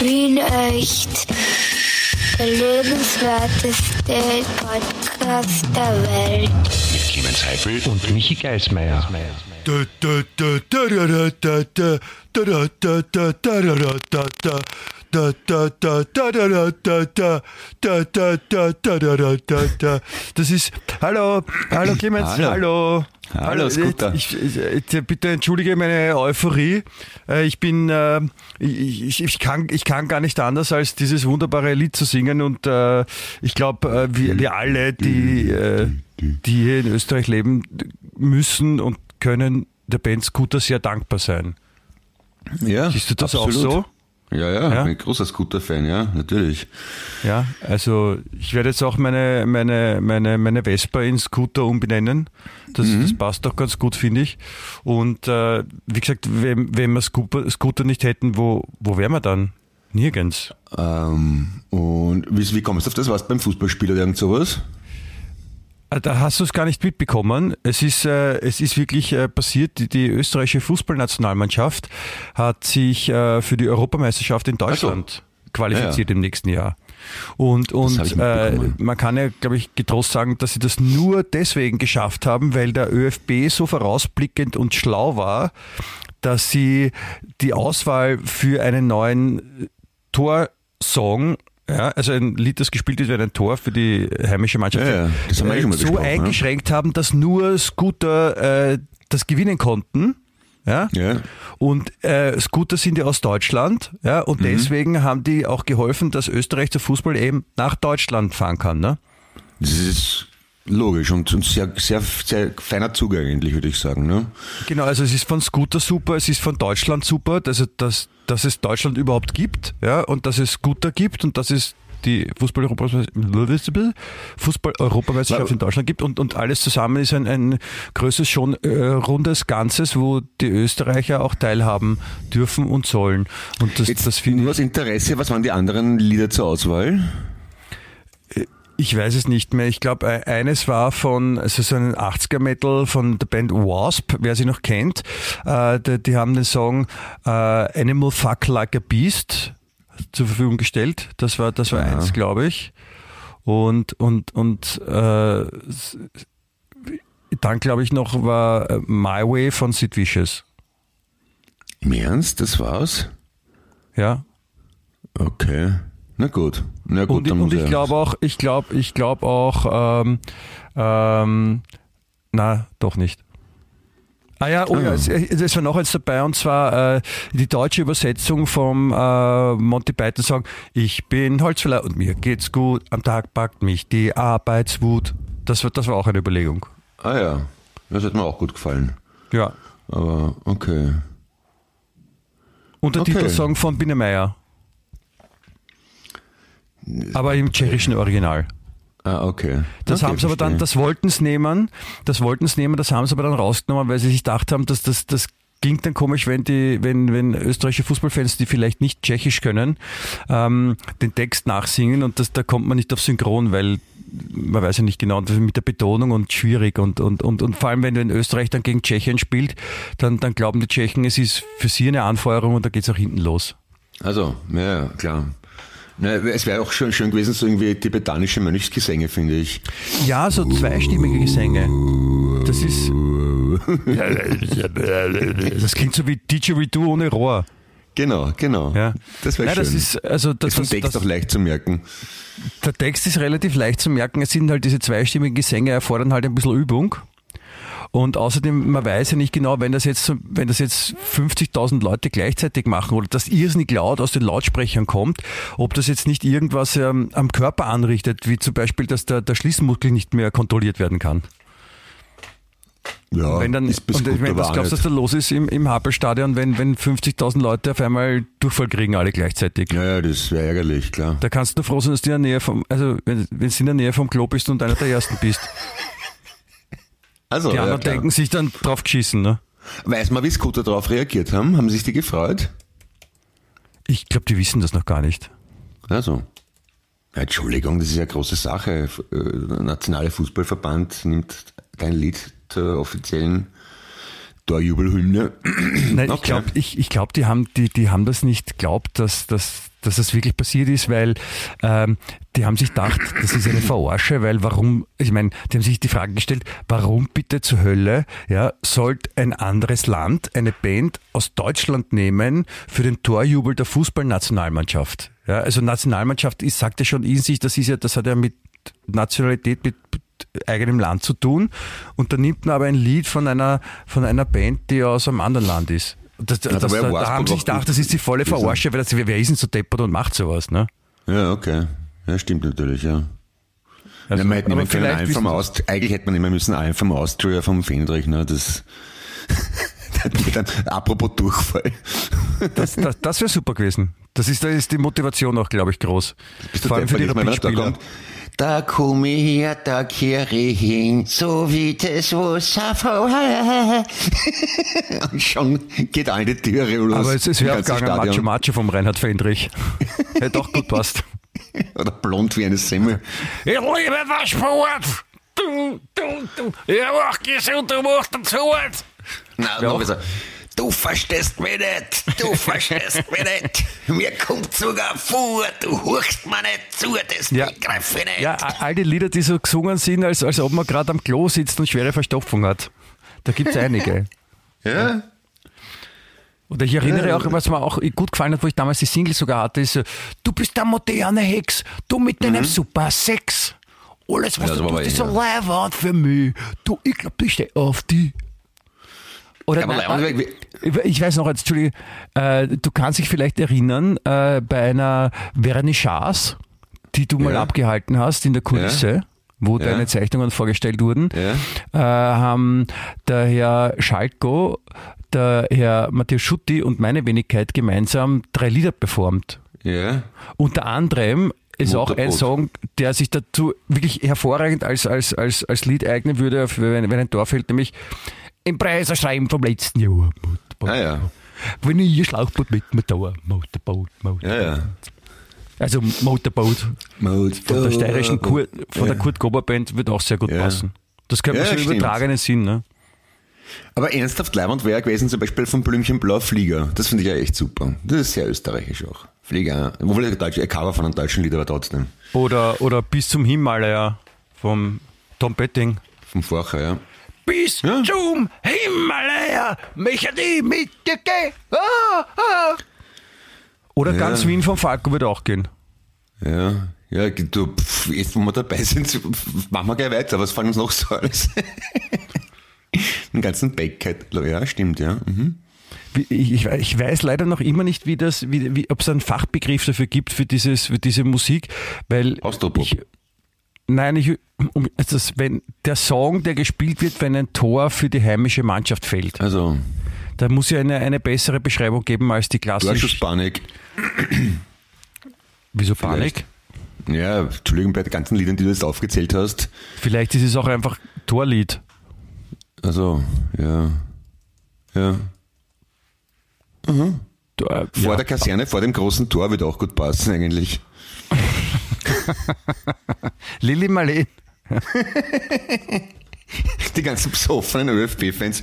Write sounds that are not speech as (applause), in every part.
Wien echt. Der lebenswerteste Podcast der Welt. Mit Clemens Heifel und Michi Geismeier. Das ist, hallo, hallo Clemens, hallo. Hallo, hallo Scooter. Ich, ich, ich, bitte entschuldige meine Euphorie. Äh, ich bin, äh, ich, ich, kann, ich kann gar nicht anders, als dieses wunderbare Lied zu singen und äh, ich glaube, wir, wir alle, die, die hier in Österreich leben, müssen und können der Band Scooter sehr dankbar sein. Ja, Siehst du das absolut. auch so? Ja, ja, ja, bin ein großer Scooter-Fan, ja, natürlich. Ja, also ich werde jetzt auch meine, meine, meine, meine Vespa in Scooter umbenennen. Das, mhm. das passt doch ganz gut, finde ich. Und äh, wie gesagt, wenn, wenn wir Scooter, Scooter nicht hätten, wo, wo wären wir dann? Nirgends. Ähm, und wie, wie kommst du auf das? Warst du beim Fußballspiel oder irgend sowas? Da hast du es gar nicht mitbekommen. Es ist, äh, es ist wirklich äh, passiert. Die, die österreichische Fußballnationalmannschaft hat sich äh, für die Europameisterschaft in Deutschland so. qualifiziert ja, ja. im nächsten Jahr. Und, und äh, man kann ja, glaube ich, getrost sagen, dass sie das nur deswegen geschafft haben, weil der ÖFB so vorausblickend und schlau war, dass sie die Auswahl für einen neuen Torsong ja, also ein Lied, das gespielt wird, wäre ein Tor für die heimische Mannschaft. Ja, ja. Das haben wir äh, schon mal so eingeschränkt ja. haben, dass nur Scooter äh, das gewinnen konnten. Ja? ja. Und äh, Scooter sind ja aus Deutschland, ja, und mhm. deswegen haben die auch geholfen, dass Österreich der Fußball eben nach Deutschland fahren kann. Ne? Das ist logisch und, und sehr, sehr, sehr feiner Zug eigentlich, würde ich sagen. Ne? Genau, also es ist von Scooter super, es ist von Deutschland super, also dass, dass es Deutschland überhaupt gibt, ja, und dass es Scooter gibt und dass es die Fußball-Europameisterschaft Fußball in Deutschland gibt und, und alles zusammen ist ein, ein größeres, schon äh, rundes Ganzes, wo die Österreicher auch teilhaben dürfen und sollen. Und das, Jetzt das finde Nur aus Interesse, was waren die anderen Lieder zur Auswahl? Ich weiß es nicht mehr. Ich glaube, eines war von, also so ein 80er-Metal von der Band Wasp, wer sie noch kennt. Äh, die, die, haben den Song äh, Animal Fuck Like a Beast zur Verfügung gestellt. Das war, das war ja. eins, glaube ich. Und, und, und äh, dann, glaube ich, noch war äh, My Way von Sid Vicious. Im Ernst? Das war's? Ja. Okay. Na gut. Na gut, und, und ich glaube auch, ich glaube, ich glaube auch, ähm, ähm, na, doch nicht. Ah ja, oh ja, es, es war noch eins dabei und zwar äh, die deutsche Übersetzung vom äh, Monty Python Song Ich bin Holzfäller und mir geht's gut, am Tag packt mich die Arbeitswut. Das war, das war auch eine Überlegung. Ah ja, das hat mir auch gut gefallen. Ja. Aber okay. Und der okay. Titelsong von Biene Meier. Aber im tschechischen Original. Ah, okay. Das okay, haben sie aber dann, das wollten sie nehmen, das wollten sie nehmen, das haben sie aber dann rausgenommen, weil sie sich gedacht haben, dass das, das ging dann komisch, wenn die, wenn, wenn österreichische Fußballfans, die vielleicht nicht tschechisch können, ähm, den Text nachsingen und das, da kommt man nicht auf Synchron, weil man weiß ja nicht genau, mit der Betonung und schwierig und, und, und, und vor allem, wenn du in Österreich dann gegen Tschechien spielt, dann, dann glauben die Tschechen, es ist für sie eine Anfeuerung und da geht es auch hinten los. Also, ja, klar. Na, es wäre auch schön, schön gewesen, so irgendwie tibetanische Mönchsgesänge, finde ich. Ja, so zweistimmige Gesänge. Das ist. (laughs) das klingt so wie Didgeridoo ohne Rohr. Genau, genau. Ja. Das wäre schön. Das ist, also das, ist vom Text das, auch leicht zu merken. Der Text ist relativ leicht zu merken. Es sind halt diese zweistimmigen Gesänge, erfordern halt ein bisschen Übung. Und außerdem, man weiß ja nicht genau, wenn das jetzt, wenn das jetzt 50.000 Leute gleichzeitig machen oder das irrsinnig laut aus den Lautsprechern kommt, ob das jetzt nicht irgendwas ähm, am Körper anrichtet, wie zum Beispiel, dass der, der Schließmuskel nicht mehr kontrolliert werden kann. Ja, wenn dann, ist bis und gut, ich meine, was glaubst du, was da los ist im, im Happelstadion, wenn, wenn 50.000 Leute auf einmal Durchfall kriegen, alle gleichzeitig? Ja, ja das wäre ärgerlich, klar. Da kannst du froh sein, dass du in der Nähe vom, also wenn, wenn du in der Nähe vom Klo bist und einer der Ersten bist. (laughs) Also, die anderen ja, denken sich dann drauf geschissen, ne? Weiß man, wie Scooter darauf reagiert haben? Haben sich die gefreut? Ich glaube, die wissen das noch gar nicht. Also. Ja, Entschuldigung, das ist ja eine große Sache. Der äh, nationale Fußballverband nimmt dein Lied zur offiziellen Torjubelhymne. Nein, okay. ich glaube, ich, ich glaub, die, haben, die, die haben das nicht glaubt, dass, dass dass das wirklich passiert ist, weil ähm, die haben sich gedacht, das ist eine Verarsche, weil warum, ich meine, die haben sich die Frage gestellt, warum bitte zur Hölle ja, sollte ein anderes Land eine Band aus Deutschland nehmen für den Torjubel der Fußballnationalmannschaft? Ja, also Nationalmannschaft ist, sagt ja schon in sich, das ist ja, das hat ja mit Nationalität, mit eigenem Land zu tun. Und da nimmt man aber ein Lied von einer, von einer Band, die aus einem anderen Land ist. Das, das, das, da, haben sie sich gedacht, das ist die volle Verarsche, weil das, wer ist denn so deppert und macht sowas, ne? Ja, okay. Ja, stimmt natürlich, ja. Also, ja, man hätte immer können einfach Aust eigentlich hätte man immer müssen einfach Austria vom Fendrich, ne? Das, (laughs) (laughs) dann, apropos Durchfall. Das, das, das wäre super gewesen. Das ist, da ist die Motivation auch, glaube ich, groß. Bist Vor allem für die Rapidspieler. Da komme ich her, da kehre ich hin, so wie das Wasser. Und (laughs) schon geht eine Türe los. Aber es ist hergegangen, Macho Macho vom Reinhard Fendrich. (laughs) Hätte auch gut passt. Oder blond wie eine Semmel. Ich liebe den Sport! Du, du, du! Ich mach gesund, du machst den Sport! Ja. noch Du verstehst mich nicht, du (laughs) verstehst mich nicht. Mir kommt sogar vor, du hörst mir nicht zu, das ja. begreife ich nicht. Ja, all die Lieder, die so gesungen sind, als, als ob man gerade am Klo sitzt und schwere Verstopfung hat. Da gibt es einige. (laughs) ja. Oder ich erinnere auch, was mir auch gut gefallen hat, wo ich damals die Single sogar hatte, ist, du bist der moderne Hex, du mit deinem mhm. Super Sex. Alles, was ja, du tust, ist so ja. für mich. Du, ich glaube, ich stehe auf die. Oder nein, ich weiß noch, jetzt, Entschuldigung, äh, du kannst dich vielleicht erinnern, äh, bei einer Vernissage, die du mal abgehalten hast in der Kulisse. Ja wo ja. deine Zeichnungen vorgestellt wurden, ja. äh, haben der Herr Schalko, der Herr Matthias Schutti und meine Wenigkeit gemeinsam drei Lieder performt. Ja. Unter anderem ist auch ein Song, der sich dazu wirklich hervorragend als, als, als, als Lied eignen würde, wenn, wenn ein Tor fällt, nämlich im Preiserschreiben vom letzten Jahr. Motorboot. Ah, ja. Wenn ich ein Schlauchboot mit Motor, Motorboot, Motorboot. Ja, ja. Also Motorboot. Motorboot. Von der steirischen Kurt, von der Kurt Gober Band wird auch sehr gut passen. Das könnte man ja, so übertragenen Sinn, ne? Aber ernsthaft Leiband wäre gewesen, zum Beispiel von Blümchen Blau Flieger. Das finde ich ja echt super. Das ist sehr österreichisch auch. Flieger, obwohl ein, Deutsch, ein Cover von einem deutschen Lied, aber trotzdem. Oder, oder Bis zum Himalaya vom Tom Petting. Vom Vorher, ja bis ja? zum Himalaya möchte ich mit dir gehen. Ah, ah. Oder ja. ganz Wien vom Falco wird auch gehen. Ja, ja, du, pff, jetzt wo wir dabei sind, machen wir gleich weiter. Was fallen uns noch so alles? (laughs) Den ganzen Backcat, ja, stimmt, ja. Mhm. Ich, ich, weiß leider noch immer nicht, wie das, wie, wie, ob es einen Fachbegriff dafür gibt für dieses, für diese Musik, weil ich, Nein, ich, also wenn der Song, der gespielt wird, wenn ein Tor für die heimische Mannschaft fällt. Also. Da muss ja eine, eine bessere Beschreibung geben als die klassische. Torschusspanik. (clears throat) Wieso Panik? Vielleicht. Ja, Entschuldigung, bei den ganzen Liedern, die du jetzt aufgezählt hast. Vielleicht ist es auch einfach Torlied. Also, ja. Ja. Mhm. Vor ja. der Kaserne, vor dem großen Tor wird auch gut passen eigentlich. (laughs) Lilly Marleen. (laughs) Die ganzen besoffenen ÖFB-Fans.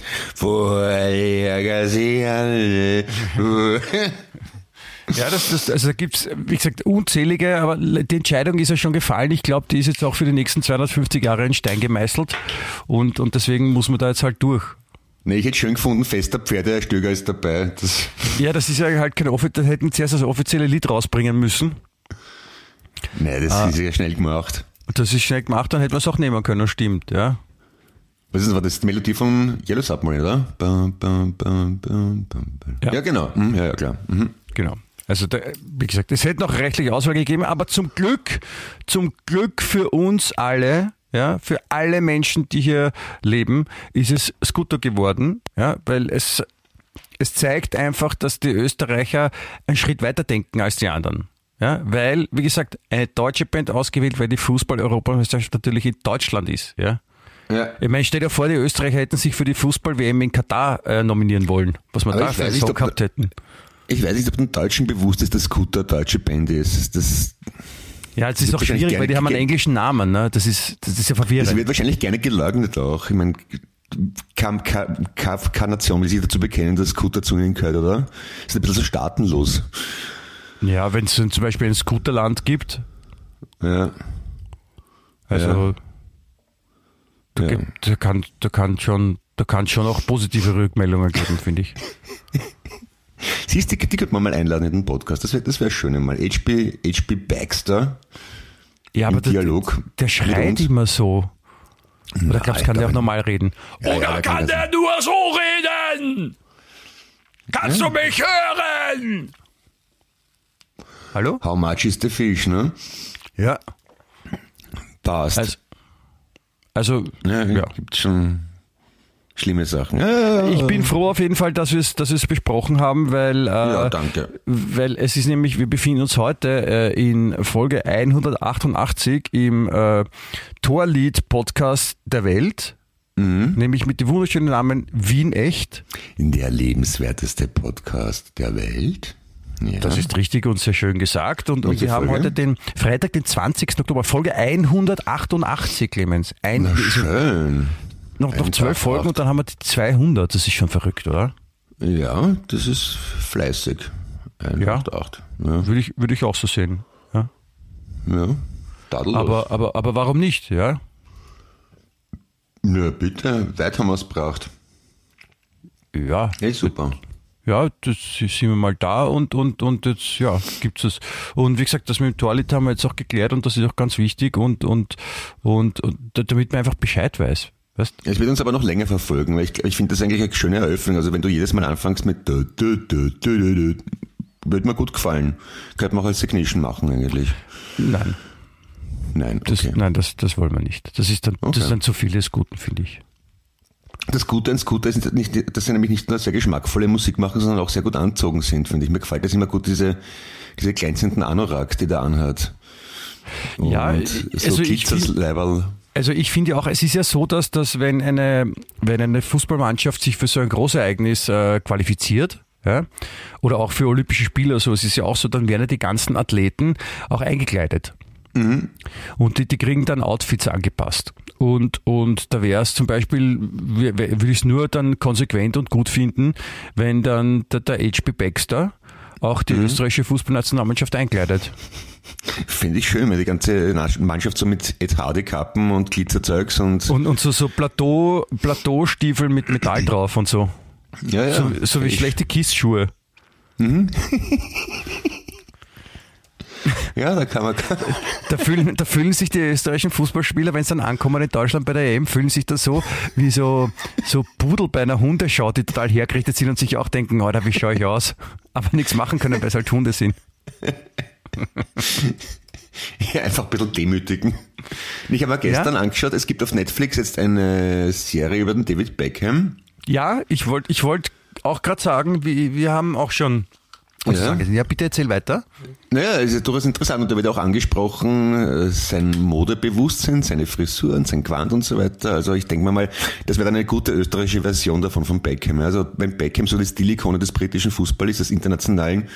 Ja, das, das, also da gibt es, wie gesagt, unzählige, aber die Entscheidung ist ja schon gefallen. Ich glaube, die ist jetzt auch für die nächsten 250 Jahre in Stein gemeißelt und, und deswegen muss man da jetzt halt durch. Nee, ich hätte schön gefunden, fester Pferdestöger ist dabei. Das ja, das ist ja halt kein offiziell, da hätten sie erst das offizielle Lied rausbringen müssen. Nee, das ah, ist ja schnell gemacht. Das ist schnell gemacht, dann hätten wir es auch nehmen können, stimmt, ja. Was ist das? War das die Melodie von Yellow Submarine, oder? Bum, bum, bum, ja. ja. genau. Mhm, ja, ja, klar. Mhm. Genau. Also, da, wie gesagt, es hätte noch rechtliche Auswahl gegeben, aber zum Glück, zum Glück für uns alle, ja, für alle Menschen, die hier leben, ist es Scooter geworden, ja, weil es, es zeigt einfach, dass die Österreicher einen Schritt weiter denken als die anderen. Ja, weil, wie gesagt, eine deutsche Band ausgewählt, weil die Fußball-Europameisterschaft natürlich in Deutschland ist. Ja. Ja. Ich meine, stell dir vor, die Österreicher hätten sich für die Fußball-WM in Katar äh, nominieren wollen, was wir da für einen Song gehabt hätten. Ich weiß nicht, ob den Deutschen bewusst ist, dass Scooter eine deutsche Band ist. Das, ja, es ist auch schwierig, weil die haben einen englischen Namen. Ne? Das, ist, das ist ja verwirrend. Das wird wahrscheinlich gerne geleugnet auch. Ich meine, keine Nation will sich dazu bekennen, dass Scooter zu ihnen gehört, oder? Das ist ein bisschen so staatenlos. Ja, wenn es zum Beispiel ein Scooterland gibt. Ja. Also, ja. Da, ja. Gibt, da, kann, da, kann schon, da kann schon auch positive Rückmeldungen geben, finde ich. (laughs) Siehst du, die, die könnte man mal einladen in den Podcast. Das wäre das wär schön einmal. HP, HP Baxter. Ja, aber Dialog der, der schreit immer so. Oder glaubst du, kann der auch normal reden? Ja, Oder kann der nur so reden? Kannst ja. du mich hören? Hallo? How much is the fish, ne? Ja. Passt. Also, also ja, ja. gibt schon schlimme Sachen. Ja, ich bin froh auf jeden Fall, dass wir es dass wir's besprochen haben, weil, äh, ja, danke. weil es ist nämlich, wir befinden uns heute äh, in Folge 188 im äh, Torlied-Podcast der Welt. Mhm. Nämlich mit dem wunderschönen Namen Wien Echt. Der lebenswerteste Podcast der Welt. Ja. Das ist richtig und sehr schön gesagt. Und, und wir haben heute den Freitag, den 20. Oktober, Folge 188, Clemens. Ein, Na schön. Noch, noch zwölf Folgen und dann haben wir die 200. Das ist schon verrückt, oder? Ja, das ist fleißig. 188. Ja, ja. Würde, ich, würde ich auch so sehen. Ja. Ja. Aber, aber, aber warum nicht, ja? Ja, bitte. Weit haben wir es braucht. Ja. Hey, super ja, das sind wir mal da und, und, und jetzt, ja, gibt es. Und wie gesagt, das mit dem Torlit haben wir jetzt auch geklärt und das ist auch ganz wichtig und, und, und, und damit man einfach Bescheid weiß. Weißt? Es wird uns aber noch länger verfolgen, weil ich, ich finde das eigentlich eine schöne Eröffnung. Also wenn du jedes Mal anfängst mit dö, dö, dö, dö, dö, dö, würde mir gut gefallen. Könnte man auch als Signation machen eigentlich. Nein. Nein, okay. das, nein, das, das wollen wir nicht. Das ist dann, okay. das ist dann zu viel des Guten, finde ich. Das Gute an Scooter ist nicht, dass sie nämlich nicht nur sehr geschmackvolle Musik machen, sondern auch sehr gut anzogen sind, finde ich. Mir gefällt das immer gut, diese, diese glänzenden Anoraks, die der anhat. Und ja, so also ich also ich finde auch, es ist ja so, dass, dass wenn, eine, wenn eine Fußballmannschaft sich für so ein Großereignis äh, qualifiziert, ja, oder auch für Olympische Spiele, so, es ist ja auch so, dann werden ja die ganzen Athleten auch eingekleidet. Mhm. Und die, die kriegen dann Outfits angepasst. Und, und da wäre es zum Beispiel, würde ich es nur dann konsequent und gut finden, wenn dann der, der HB Baxter auch die mhm. österreichische Fußballnationalmannschaft einkleidet. Finde ich schön, wenn die ganze Mannschaft so mit Ed Hardy-Kappen und Glitzerzeugs und. Und, und so, so Plateau, Plateaustiefel mit Metall drauf und so. Ja, ja. So, so wie schlechte Kissschuhe. Mhm. (laughs) (laughs) Ja, da kann man. Da fühlen, da fühlen sich die österreichischen Fußballspieler, wenn sie dann ankommen in Deutschland bei der EM, fühlen sich da so wie so, so Pudel bei einer Hundeschau, die total hergerichtet sind und sich auch denken, Alter, wie schaue ich aus? Aber nichts machen können, weil es halt Hunde sind. (laughs) Ja, einfach ein bisschen demütigen. Ich habe mir gestern ja? angeschaut, es gibt auf Netflix jetzt eine Serie über den David Beckham. Ja, ich wollte ich wollt auch gerade sagen, wir, wir haben auch schon ja. Ja, bitte erzähl weiter. Naja, es ist durchaus interessant und da wird auch angesprochen, äh, sein Modebewusstsein, seine Frisuren, sein Quant und so weiter. Also ich denke mal, das wäre eine gute österreichische Version davon von Beckham. Also wenn Beckham so die Stilikone des britischen Fußballs, des internationalen,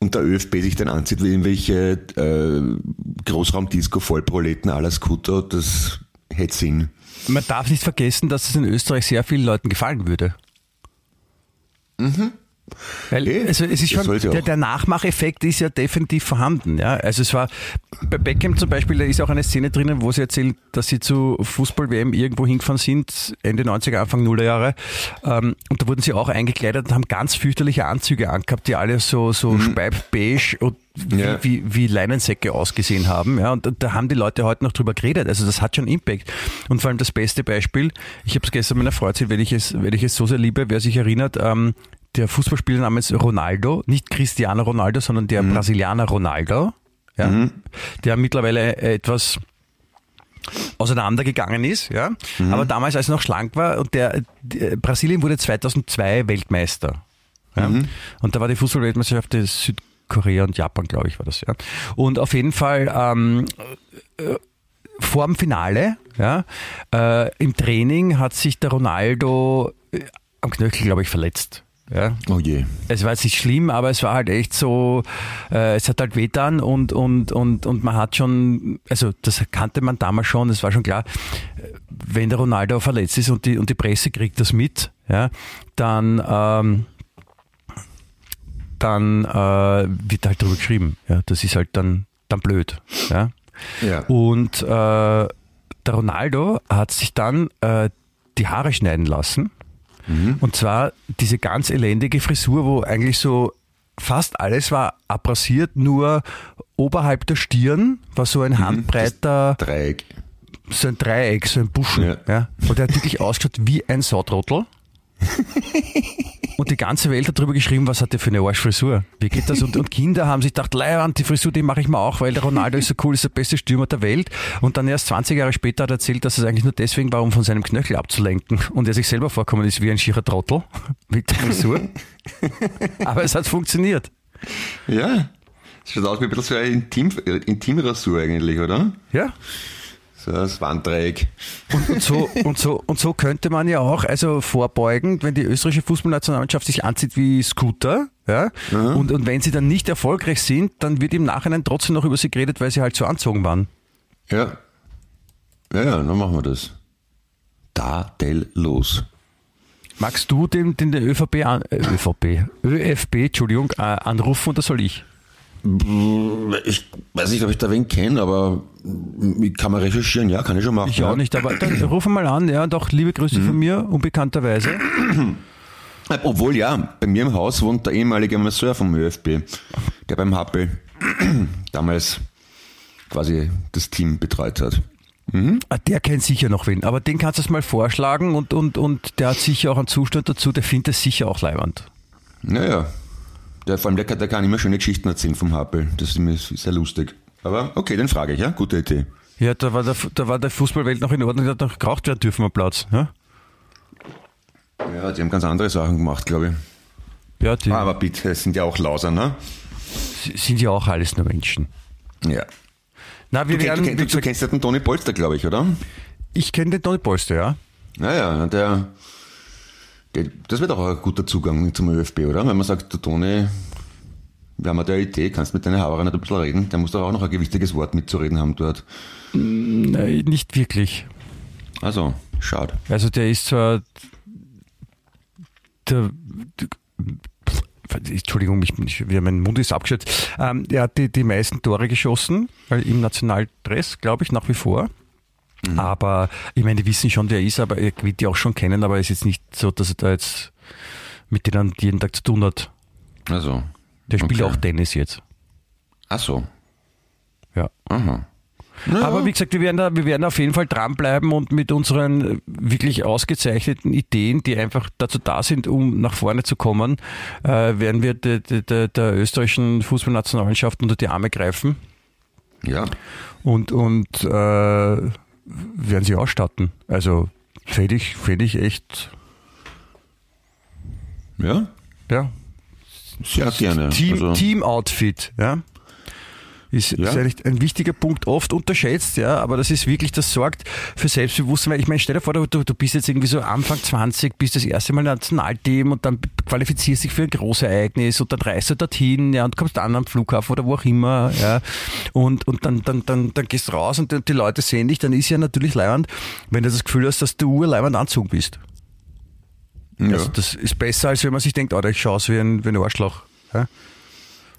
und der ÖFB sich dann anzieht wie irgendwelche äh, Großraumdisco-Vollproleten à la Scooter, das hätte Sinn. Man darf nicht vergessen, dass es in Österreich sehr vielen Leuten gefallen würde. Mhm. Weil, hey, also es ist schon, der, der, Nachmacheffekt ist ja definitiv vorhanden. Ja? Also es war bei Beckham zum Beispiel, da ist auch eine Szene drinnen, wo sie erzählt, dass sie zu Fußball-WM irgendwo hingefahren sind, Ende 90er, Anfang Nuller Jahre. Ähm, und da wurden sie auch eingekleidet und haben ganz fürchterliche Anzüge angehabt, die alle so, so mhm. speib-beige und wie, ja. wie, wie Leinensäcke ausgesehen haben. Ja, und da haben die Leute heute noch drüber geredet. Also das hat schon Impact. Und vor allem das beste Beispiel, ich habe es gestern meiner Frau erzählt, weil ich es, weil ich es so sehr liebe, wer sich erinnert, ähm, der Fußballspieler namens Ronaldo, nicht Cristiano Ronaldo, sondern der mhm. Brasilianer Ronaldo, ja, mhm. der mittlerweile etwas auseinandergegangen ist, ja, mhm. aber damals, als er noch schlank war, und der, der Brasilien wurde 2002 Weltmeister. Ja, mhm. Und da war die Fußballweltmeisterschaft des Südkorea und Japan, glaube ich, war das, ja. Und auf jeden Fall ähm, äh, vor dem Finale, ja, äh, im Training hat sich der Ronaldo äh, am Knöchel, glaube ich, verletzt. Ja. Oh je. Es war jetzt nicht schlimm, aber es war halt echt so, äh, es hat halt wehtan und, und, und, und man hat schon, also das kannte man damals schon, es war schon klar, wenn der Ronaldo verletzt ist und die, und die Presse kriegt das mit, ja, dann, ähm, dann äh, wird halt drüber geschrieben. Ja, das ist halt dann, dann blöd. Ja. ja. Und äh, der Ronaldo hat sich dann äh, die Haare schneiden lassen. Mhm. Und zwar diese ganz elendige Frisur, wo eigentlich so fast alles war abrasiert, nur oberhalb der Stirn war so ein mhm, handbreiter Dreieck. So ein Dreieck, so ein Buschen. Ja. Ja. Und der hat wirklich (laughs) ausgeschaut wie ein Sautrottel. (laughs) Und die ganze Welt hat darüber geschrieben, was hat der für eine Arschfrisur? Wie geht das? Und, und Kinder haben sich gedacht, Leihwand, die Frisur, die mache ich mir auch, weil der Ronaldo ist so cool, ist der beste Stürmer der Welt. Und dann erst 20 Jahre später hat er erzählt, dass es eigentlich nur deswegen war, um von seinem Knöchel abzulenken. Und er sich selber vorkommen ist wie ein schierer Trottel (laughs) mit der Frisur. Aber es hat funktioniert. Ja. Es schaut aus wie ein bisschen so eine Intim, Intimrasur eigentlich, oder? Ja. So das Wanddreieck. Und, und, so, und, so, und so könnte man ja auch, also vorbeugend, wenn die österreichische Fußballnationalmannschaft sich anzieht wie Scooter, ja, mhm. und, und wenn sie dann nicht erfolgreich sind, dann wird im Nachhinein trotzdem noch über sie geredet, weil sie halt so anzogen waren. Ja. Ja, ja, dann machen wir das. Da, del, los. Magst du den, den der ÖVP, an, äh, ÖVP, ÖFB, Entschuldigung, äh, anrufen oder soll ich? Ich weiß nicht, ob ich da wen kenne, aber kann man recherchieren, ja, kann ich schon machen. Ich ja. auch nicht, aber dann ruf mal an, ja, doch liebe Grüße mhm. von mir, unbekannterweise. Obwohl, ja, bei mir im Haus wohnt der ehemalige Masseur vom ÖFB, der beim Happel (clears throat) damals quasi das Team betreut hat. Mhm. Ah, der kennt sicher noch wen, aber den kannst du mal vorschlagen und, und, und der hat sicher auch einen Zustand dazu, der findet es sicher auch leibend. Naja, der, vor allem der, der kann immer schöne Geschichten erzählen vom Happel. Das ist mir sehr lustig. Aber okay, dann frage ich, ja? Gute Idee. Ja, da war der, da war der Fußballwelt noch in Ordnung, da hat noch geraucht werden dürfen am Platz. Ja? ja, die haben ganz andere Sachen gemacht, glaube ich. Ja, die, aber bitte, es sind ja auch Lauser, ne? Sind ja auch alles nur Menschen. Ja. Na, wir du, werden, du, du, du kennst ja den Toni Polster, glaube ich, oder? Ich kenne den Toni Polster, ja. Naja, der, das wird auch ein guter Zugang zum ÖFB, oder? Wenn man sagt, der Toni, wir haben eine Idee, kannst mit deiner Haberer nicht ein bisschen reden, der muss doch auch noch ein gewichtiges Wort mitzureden haben dort. Nein, nicht wirklich. Also, schade. Also der ist zwar der, Entschuldigung, mich, ich, mein Mund ist abgeschützt. Ähm, er hat die, die meisten Tore geschossen, weil im Nationaldress, glaube ich, nach wie vor. Mhm. Aber ich meine, die wissen schon, wer er ist, aber er wird die auch schon kennen, aber es ist jetzt nicht so, dass er da jetzt mit denen jeden Tag zu tun hat. Also. Der spielt okay. auch Tennis jetzt. Ach so. Ja. Aha. Ja. Aber wie gesagt, wir werden, da, wir werden auf jeden Fall dranbleiben und mit unseren wirklich ausgezeichneten Ideen, die einfach dazu da sind, um nach vorne zu kommen, äh, werden wir de, de, de, der österreichischen Fußballnationalmannschaft unter die Arme greifen. Ja. Und, und äh, werden sie ausstatten. Also fände ich, fänd ich echt. Ja? Ja. Sehr gerne. Team, also. Team Outfit, ja. Ist, ja. ist ein wichtiger Punkt, oft unterschätzt, ja, aber das ist wirklich, das sorgt für Selbstbewusstsein, weil ich meine, stell dir vor, du, du bist jetzt irgendwie so Anfang 20, bist das erste Mal Nationalteam und dann qualifizierst dich für ein Großereignis und dann reist du dorthin, ja, und kommst dann am Flughafen oder wo auch immer, ja, und, und dann, dann, dann, dann gehst du raus und die, Leute sehen dich, dann ist ja natürlich leibend, wenn du das Gefühl hast, dass du urleibend anzogen bist. Ja. Also das ist besser, als wenn man sich denkt, oh, ich schaue aus wie ein, wie ein Arschloch. Ja?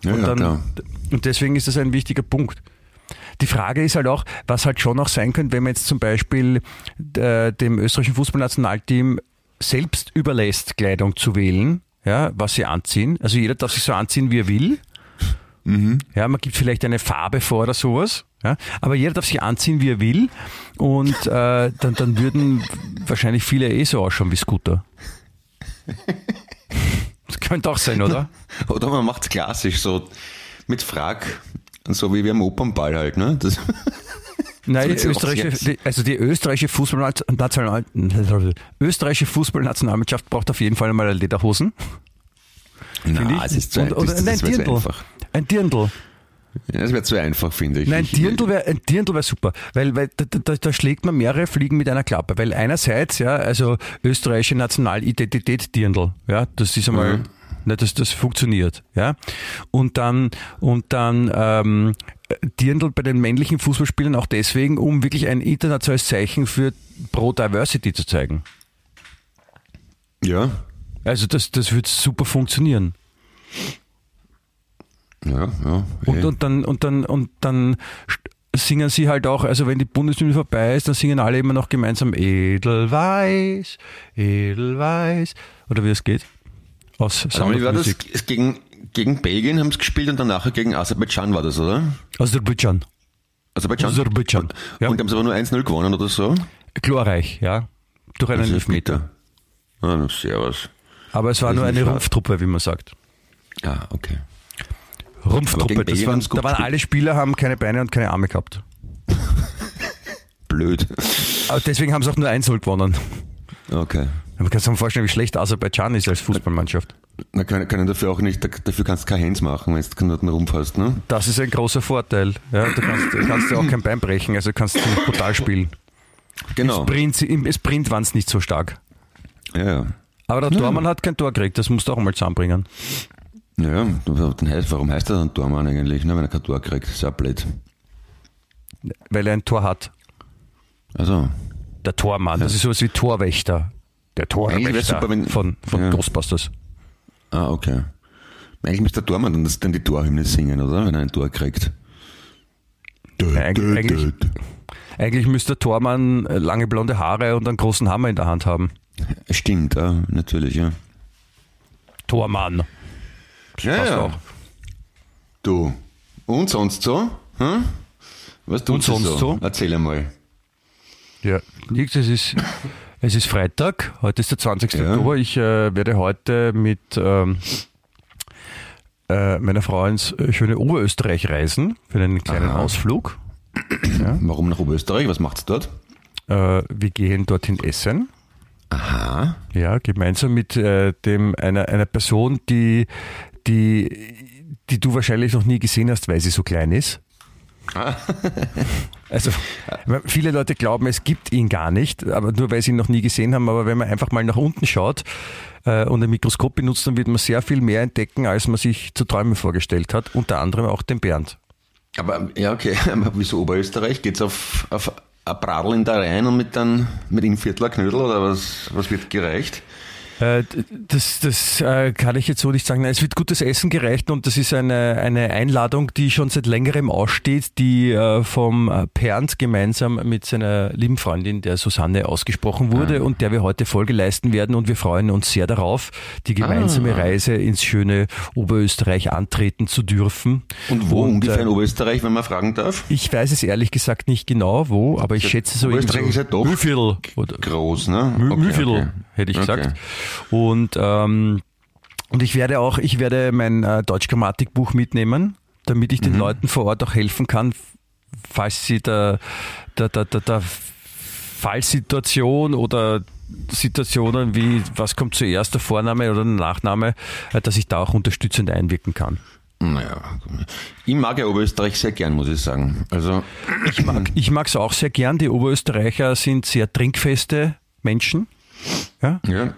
Ja, und, dann, ja, und deswegen ist das ein wichtiger Punkt. Die Frage ist halt auch, was halt schon auch sein könnte, wenn man jetzt zum Beispiel äh, dem österreichischen Fußballnationalteam selbst überlässt, Kleidung zu wählen, ja, was sie anziehen. Also jeder darf sich so anziehen, wie er will. Mhm. Ja, man gibt vielleicht eine Farbe vor oder sowas. Ja, aber jeder darf sich anziehen, wie er will. Und äh, dann, dann würden wahrscheinlich viele eh so ausschauen wie Scooter. (laughs) Das könnte auch sein, oder? (laughs) oder man macht es klassisch, so mit Frag, so wie wir am Opernball halt, ne? Das Nein, (laughs) die österreichische, also die österreichische Fußballnational, (laughs) österreichische Fußballnationalmannschaft braucht auf jeden Fall einmal Lederhosen. Na, es ist zu, und, oder, das, das ein Dirndl. Ein Dirndl. Das wäre zu einfach, finde ich. Nein, ein Dirndl wäre wär super, weil, weil da, da, da, schlägt man mehrere Fliegen mit einer Klappe. Weil einerseits, ja, also österreichische Nationalidentität Dirndl, ja, das ist einmal, mhm. ne, das, das funktioniert, ja. Und dann, und dann, ähm, Dirndl bei den männlichen Fußballspielern auch deswegen, um wirklich ein internationales Zeichen für Pro-Diversity zu zeigen. Ja. Also das, das wird super funktionieren. Ja, ja. Und, eh. und dann, und dann, und dann singen sie halt auch, also wenn die Bundesliga vorbei ist, dann singen alle immer noch gemeinsam Edelweiß, Edelweiß, oder wie es geht. Aus also wie war das? Gegen, gegen Belgien haben sie gespielt und dann nachher gegen Aserbaidschan war das, oder? Aserbaidschan. Aserbaidschan? Aserbaidschan. Ja. Und haben sie aber nur 1-0 gewonnen oder so? Glorreich, ja. Durch einen Elfmeter. Ah, servus. Aber es war nur eine Rumpftruppe, wie man sagt. Ah, okay. Rumpftruppe. Das waren, da waren alle Spieler, haben keine Beine und keine Arme gehabt. (laughs) Blöd. Aber deswegen haben sie auch nur 1 gewonnen. Okay. Man kann sich vorstellen, wie schlecht Aserbaidschan ist als Fußballmannschaft. Na, können, können dafür auch nicht, dafür kannst du keine Hands machen, wenn du keinen Rumpf hast, ne? Das ist ein großer Vorteil. Ja, du kannst, kannst ja auch kein Bein brechen, also kannst du brutal spielen. Genau. Im Sprint, im Sprint waren es nicht so stark. Ja, ja. Aber der ja. Tormann hat kein Tor gekriegt, das musst du auch mal zusammenbringen. Ja, warum heißt er dann Tormann eigentlich, ne, wenn er kein Tor kriegt? Das ist ja blöd. Weil er ein Tor hat. Also. Der Tormann, das ist sowas wie Torwächter. Der Torwächter super, wenn, von, von ja. Ghostbusters. Ah, okay. Eigentlich müsste der Tormann dann, dann die Torhymne singen, oder? Wenn er ein Tor kriegt. Dö, Eig dö, eigentlich, dö. eigentlich müsste der Tormann lange blonde Haare und einen großen Hammer in der Hand haben. Stimmt, ja, natürlich, ja. Tormann. Ja, ja. Auch. Du. Und sonst so? Hm? Was tut sonst so? so? Erzähl einmal. Ja, nichts, es ist, es ist Freitag, heute ist der 20. Ja. Oktober. Ich äh, werde heute mit ähm, äh, meiner Frau ins schöne Oberösterreich reisen für einen kleinen Aha. Ausflug. Ja. Warum nach Oberösterreich? Was macht's dort? Äh, wir gehen dorthin essen. Aha. Ja, gemeinsam mit äh, dem, einer, einer Person, die, die, die du wahrscheinlich noch nie gesehen hast, weil sie so klein ist. Ah. also viele Leute glauben, es gibt ihn gar nicht, aber nur weil sie ihn noch nie gesehen haben. Aber wenn man einfach mal nach unten schaut äh, und ein Mikroskop benutzt, dann wird man sehr viel mehr entdecken, als man sich zu träumen vorgestellt hat. Unter anderem auch den Bernd. Aber ja, okay. (laughs) Aber wieso Oberösterreich? Geht es auf, auf ein Bradl in der Rhein und mit, dann, mit einem Viertler Knödel oder was, was wird gereicht? Äh, das, das äh, kann ich jetzt so nicht sagen. Nein, es wird gutes Essen gereicht und das ist eine, eine Einladung, die schon seit längerem aussteht, die äh, vom Pernt gemeinsam mit seiner lieben Freundin, der Susanne, ausgesprochen wurde ah. und der wir heute Folge leisten werden und wir freuen uns sehr darauf, die gemeinsame ah. Reise ins schöne Oberösterreich antreten zu dürfen. Und wo und, ungefähr in Oberösterreich, wenn man fragen darf? Ich weiß es ehrlich gesagt nicht genau wo, aber ich schätze so Oberösterreich ist ja doch Mühlviertel. groß, ne? Okay, Mühlviertel, okay. Hätte ich okay. gesagt. Und, ähm, und ich werde auch, ich werde mein äh, Deutschgrammatikbuch mitnehmen, damit ich den mhm. Leuten vor Ort auch helfen kann, falls sie der, der, der, der, der Fallsituation oder Situationen wie, was kommt zuerst, der Vorname oder der Nachname, äh, dass ich da auch unterstützend einwirken kann. Naja, ich mag ja Oberösterreich sehr gern, muss ich sagen. Also ich mag ich mag es auch sehr gern. Die Oberösterreicher sind sehr trinkfeste Menschen. Ja. ja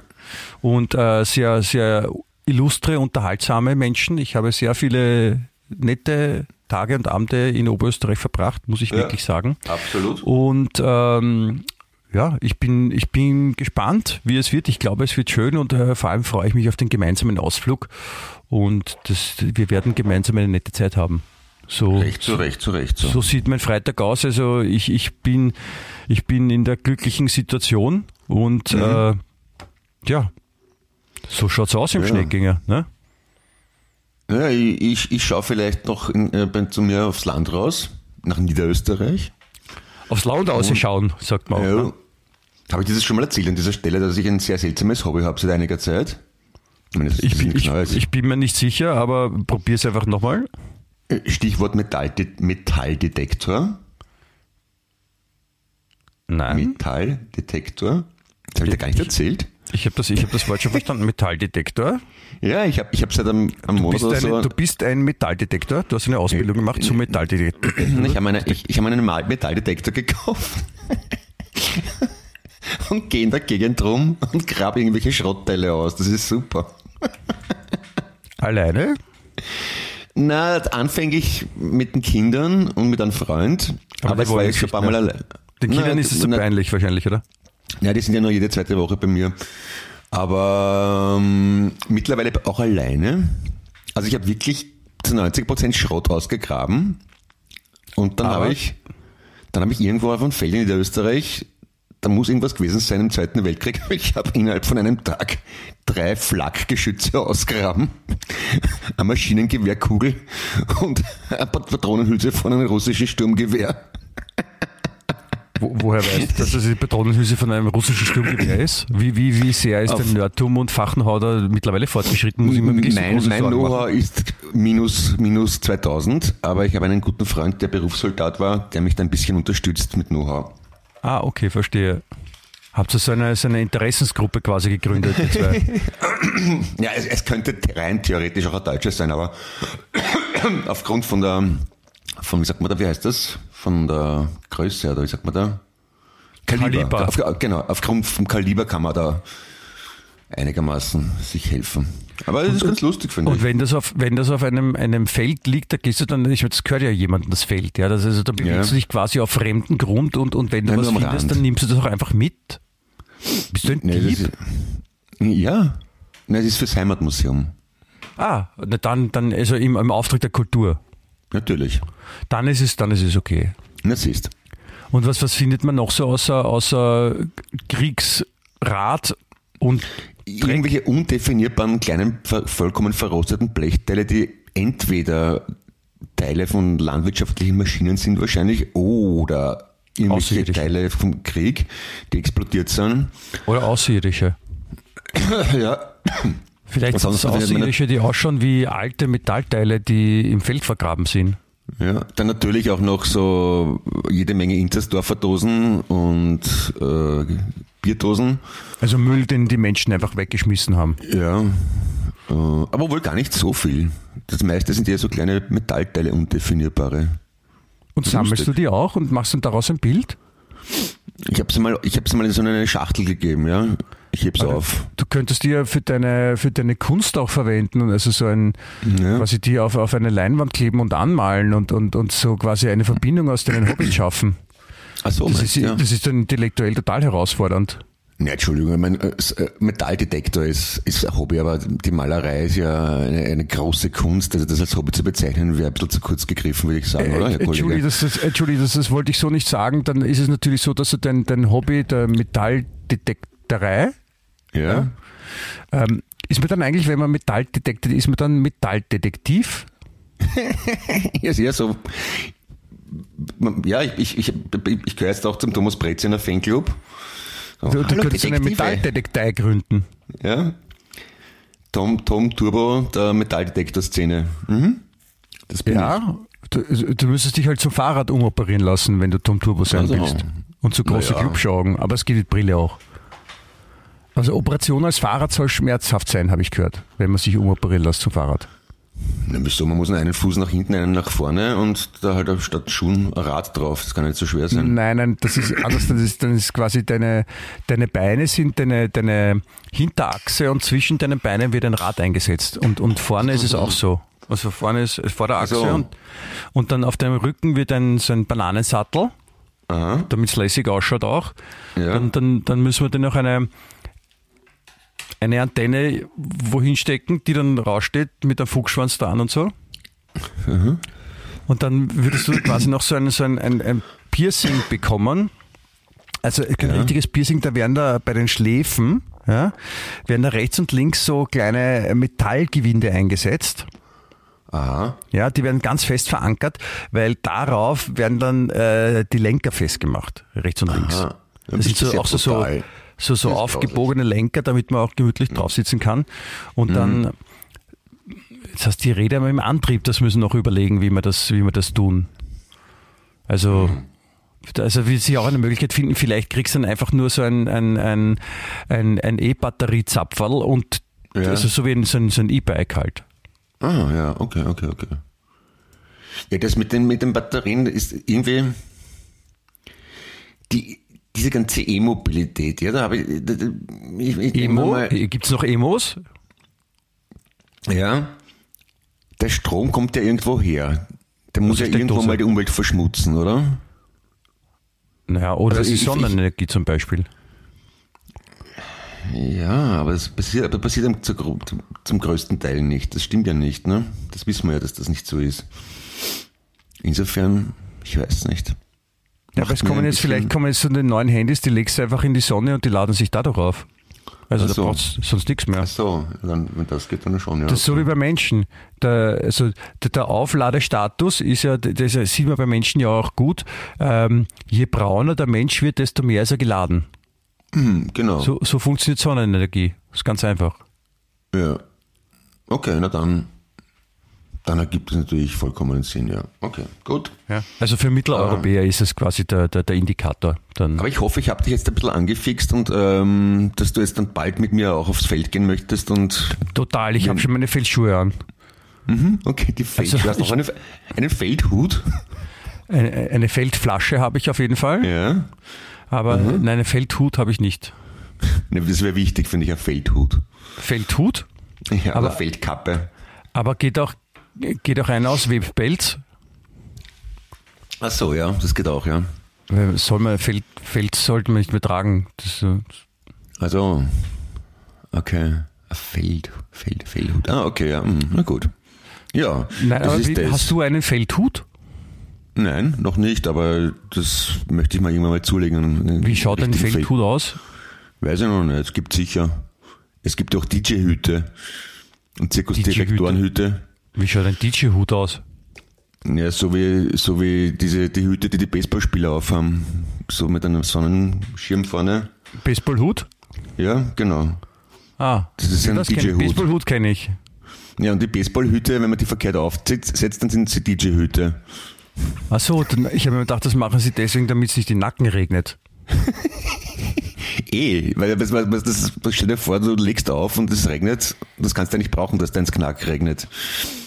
und äh, sehr, sehr illustre, unterhaltsame Menschen. Ich habe sehr viele nette Tage und Abende in Oberösterreich verbracht, muss ich ja, wirklich sagen. Absolut. Und ähm, ja, ich bin, ich bin gespannt, wie es wird. Ich glaube, es wird schön und äh, vor allem freue ich mich auf den gemeinsamen Ausflug und das, wir werden gemeinsam eine nette Zeit haben. So, recht, so recht, so recht. So. so sieht mein Freitag aus. Also ich, ich, bin, ich bin in der glücklichen Situation und mhm. äh, ja, so schaut's aus im ja. Schneeginger, ne? Ja, ich, ich, ich schaue vielleicht noch in, äh, zu mir aufs Land raus, nach Niederösterreich. Aufs Land ausschauen, sagt man auch. Ja. Ne? Habe ich das schon mal erzählt an dieser Stelle, dass ich ein sehr seltsames Hobby habe seit einiger Zeit? Ich, meine, ich, bin, ich, ich, bin mir nicht sicher, aber probier es einfach nochmal. Äh, Stichwort Metallde Metalldetektor. Nein. Metalldetektor. Das habe ich dir gar nicht erzählt. Ich habe das, hab das Wort schon (laughs) verstanden. Metalldetektor. Ja, ich habe ich hab seit einem, einem Monat oder so. Du bist ein Metalldetektor. Du hast eine Ausbildung gemacht zum Metalldetektor. Ich habe eine, ich, ich hab einen Metalldetektor gekauft. (laughs) und gehe in der Gegend rum und grabe irgendwelche Schrottteile aus. Das ist super. (laughs) Alleine? Na, anfänglich mit den Kindern und mit einem Freund. Aber, aber es war jetzt schon ein paar Mal allein. Den Kindern na, ist es so peinlich wahrscheinlich, oder? Ja, die sind ja nur jede zweite Woche bei mir. Aber ähm, mittlerweile auch alleine. Also ich habe wirklich zu 90 Prozent Schrott ausgegraben. Und dann habe ich, dann habe ich irgendwo auf einem Feld in Niederösterreich, da muss irgendwas gewesen sein im Zweiten Weltkrieg. (laughs) Ich habe innerhalb von einem Tag drei Flakgeschütze ausgraben, (laughs) eine Maschinengewehrkugel und ein paar Patronenhülse von einem russischen Sturmgewehr. (laughs) Wo, woher weißt du, dass das die Patronenhülse von einem russischen Sturmgewehr ist? Wie, wie, wie sehr ist der Nerdtum und Fachenhauder mittlerweile fortgeschritten? Muss ich mir wirklich mein so mein Know-how ist minus, minus 2000, aber ich habe einen guten Freund, der Berufssoldat war, der mich da ein bisschen unterstützt mit Know-how. Ah, okay, verstehe. Habt ihr so eine, so eine Interessensgruppe quasi gegründet? (laughs) ja, es, es, könnte rein theoretisch auch ein Deutscher sein, aber (coughs) aufgrund von der, von, wie sagt man da, wie heißt das? Von der Größe oder wie sagt man da? Kaliber. Kaliber. Auf, genau, aufgrund vom Kaliber kann man da einigermaßen sich helfen. Aber das ist ganz lustig, finde ich. Und wenn das auf, wenn das auf einem, einem Feld liegt, da gehst du dann, ich meine, das gehört ja jemandem, das Feld, ja. Das, also da bewegst ja. du dich quasi auf fremden Grund und, und wenn du Nein, was findest, Rand. dann nimmst du das auch einfach mit. Bist du ein nee, Dieb? Ist, ja. Nein, das ist fürs Heimatmuseum. Ah, dann, dann also im, im Auftrag der Kultur. Natürlich. Dann ist es, dann ist es okay. Na, siehst. Und was, was findet man noch so außer, außer Kriegsrat und irgendwelche undefinierbaren kleinen, vollkommen verrosteten Blechteile, die entweder Teile von landwirtschaftlichen Maschinen sind wahrscheinlich oder irgendwelche Teile vom Krieg, die explodiert sind. Oder Außerirdische. ja. Vielleicht sind es Außerirdische, die ausschauen wie alte Metallteile, die im Feld vergraben sind. Ja, dann natürlich auch noch so jede Menge Intersdorfer Dosen und äh, Bierdosen. Also Müll, den die Menschen einfach weggeschmissen haben. Ja, äh, aber wohl gar nicht so viel. Das meiste sind ja so kleine Metallteile, undefinierbare. Und sammelst du die auch und machst dann daraus ein Bild? Ich habe sie mal, ich habe sie mal in so eine Schachtel gegeben, ja. Ich heb's also, auf. Du könntest die ja für deine, für deine Kunst auch verwenden, also so ein, ja. quasi die auf, auf eine Leinwand kleben und anmalen und, und, und so quasi eine Verbindung aus deinen Hobbys (clears throat) schaffen. Ach so, das, ist, ja. das ist dann intellektuell total herausfordernd. Ja, Entschuldigung, mein äh, äh, Metalldetektor ist, ist ein Hobby, aber die Malerei ist ja eine, eine große Kunst. Also das als Hobby zu bezeichnen, wäre ein bisschen zu kurz gegriffen, würde ich sagen, äh, oder, Herr Entschuldigung, das, das, Entschuldigung das, das wollte ich so nicht sagen. Dann ist es natürlich so, dass du dein, dein Hobby der Metalldetektorei ja. Ähm, ist man dann eigentlich, wenn man Metall detektiert, ist man dann Metalldetektiv? (laughs) ja, ist eher so. Ja, ich, ich, ich, ich gehöre jetzt auch zum Thomas Breziner Fanclub. So, du, du könntest eine Metalldetektei gründen. Ja. Tom, Tom Turbo der Metalldetektor-Szene. Mhm. Das bin ja, ich. Du, du müsstest dich halt zum Fahrrad umoperieren lassen, wenn du Tom Turbo sein also, willst. Und zu große ja. Clubschaugen. Aber es geht mit Brille auch. Also Operation als Fahrrad soll schmerzhaft sein, habe ich gehört, wenn man sich umoperieren lässt zum Fahrrad. Na, wieso? Man muss einen Fuß nach hinten, einen nach vorne und da halt statt Schuhen ein Rad drauf. Das kann nicht so schwer sein. Nein, nein, das ist anders. Das ist, dann ist quasi deine, deine Beine sind deine, deine Hinterachse und zwischen deinen Beinen wird ein Rad eingesetzt. Und, und vorne ist es auch so. Also vorne ist Vorderachse so. und, und dann auf deinem Rücken wird ein, so ein Bananensattel, damit es lässig ausschaut auch. Ja. Dann, dann, dann müssen wir dir noch eine, eine Antenne wohin stecken, die dann raussteht mit einem Fuchsschwanz dran und so. Mhm. Und dann würdest du quasi noch so ein, so ein, ein, ein Piercing bekommen. Also kein ja. richtiges Piercing, da werden da bei den Schläfen, ja, werden da rechts und links so kleine Metallgewinde eingesetzt. Aha. Ja, die werden ganz fest verankert, weil darauf werden dann äh, die Lenker festgemacht, rechts und links. Aha. Das sind so, auch so, so so, so aufgebogene Lenker, damit man auch gemütlich mhm. drauf sitzen kann. Und mhm. dann, jetzt hast du die Räder dem Antrieb, das müssen noch überlegen, wie wir das, wie wir das tun. Also, mhm. Also will sich auch eine Möglichkeit finden, vielleicht kriegst du dann einfach nur so ein, ein, ein, ein, ein E-Batterie-Zapferl und ja. also so wie ein, so ein, so ein E-Bike halt. Ah, ja, okay, okay, okay. Ja, das mit den, mit den Batterien ist irgendwie die, diese ganze E-Mobilität, ja, da habe ich, ich, ich Emo? Gibt es noch Emos? Ja. Der Strom kommt ja irgendwo her. Der muss ja irgendwo mal die Umwelt verschmutzen, oder? Naja, oder also die Sonnenenergie zum Beispiel. Ja, aber es passiert, aber passiert zum, zum größten Teil nicht. Das stimmt ja nicht, ne? Das wissen wir ja, dass das nicht so ist. Insofern, ich weiß nicht. Ja, aber es kommen jetzt, vielleicht kommen jetzt so die neuen Handys, die legst du einfach in die Sonne und die laden sich dadurch auf. Also so. da brauchst du sonst nichts mehr. Ach so, dann, das geht dann schon, ja. Das ist so wie bei Menschen. Der, also der, der Aufladestatus ist ja, das sieht man bei Menschen ja auch gut. Ähm, je brauner der Mensch wird, desto mehr ist er geladen. Mhm, genau. So, so funktioniert Sonnenenergie. Das ist ganz einfach. Ja. Okay, na dann dann ergibt es natürlich vollkommen Sinn, ja. Okay, gut. Ja. Also für Mitteleuropäer ähm, ist es quasi der, der, der Indikator. Dann. Aber ich hoffe, ich habe dich jetzt ein bisschen angefixt und ähm, dass du jetzt dann bald mit mir auch aufs Feld gehen möchtest und. Total, ich habe schon meine Feldschuhe an. Mhm, okay, die Feldschuhe. Also, hast du auch eine, einen Feldhut? Eine, eine, Feldflasche habe ich auf jeden Fall. Ja. Aber mhm. nein, einen Feldhut habe ich nicht. Das wäre wichtig, finde ich, ein Feldhut. Feldhut? Ja, aber Feldkappe. Aber geht auch, geht auch einer aus Webpelz. Ach so, ja, das geht auch, ja. Soll man, Feld, Feld sollte man nicht mehr tragen. Das, also, okay. Feld, Feld, Feldhut. Ah, okay, ja, hm, na gut. Ja, Nein, aber wie, hast du einen Feldhut? Nein, noch nicht, aber das möchte ich mal irgendwann mal zulegen. Wie schaut ein Feldhut Feld aus? Weiß ich noch nicht, es gibt sicher. Es gibt auch DJ-Hüte und Zirkusdirektorenhüte. Wie schaut ein DJ-Hut aus? Ja, so wie, so wie diese, die Hüte, die die Baseballspieler aufhaben. So mit einem Sonnenschirm vorne. Baseballhut? Ja, genau. Ah, das ist ein DJ-Hut. Baseballhut kenne ich. Ja, und die Baseballhüte, wenn man die verkehrt aufsetzt, dann sind sie DJ-Hüte. Ach so, ich habe mir gedacht, das machen sie deswegen, damit es nicht den Nacken regnet. (laughs) eh, weil das, das, das, stell dir vor, du legst auf und es regnet, das kannst du ja nicht brauchen, dass dein Knack regnet.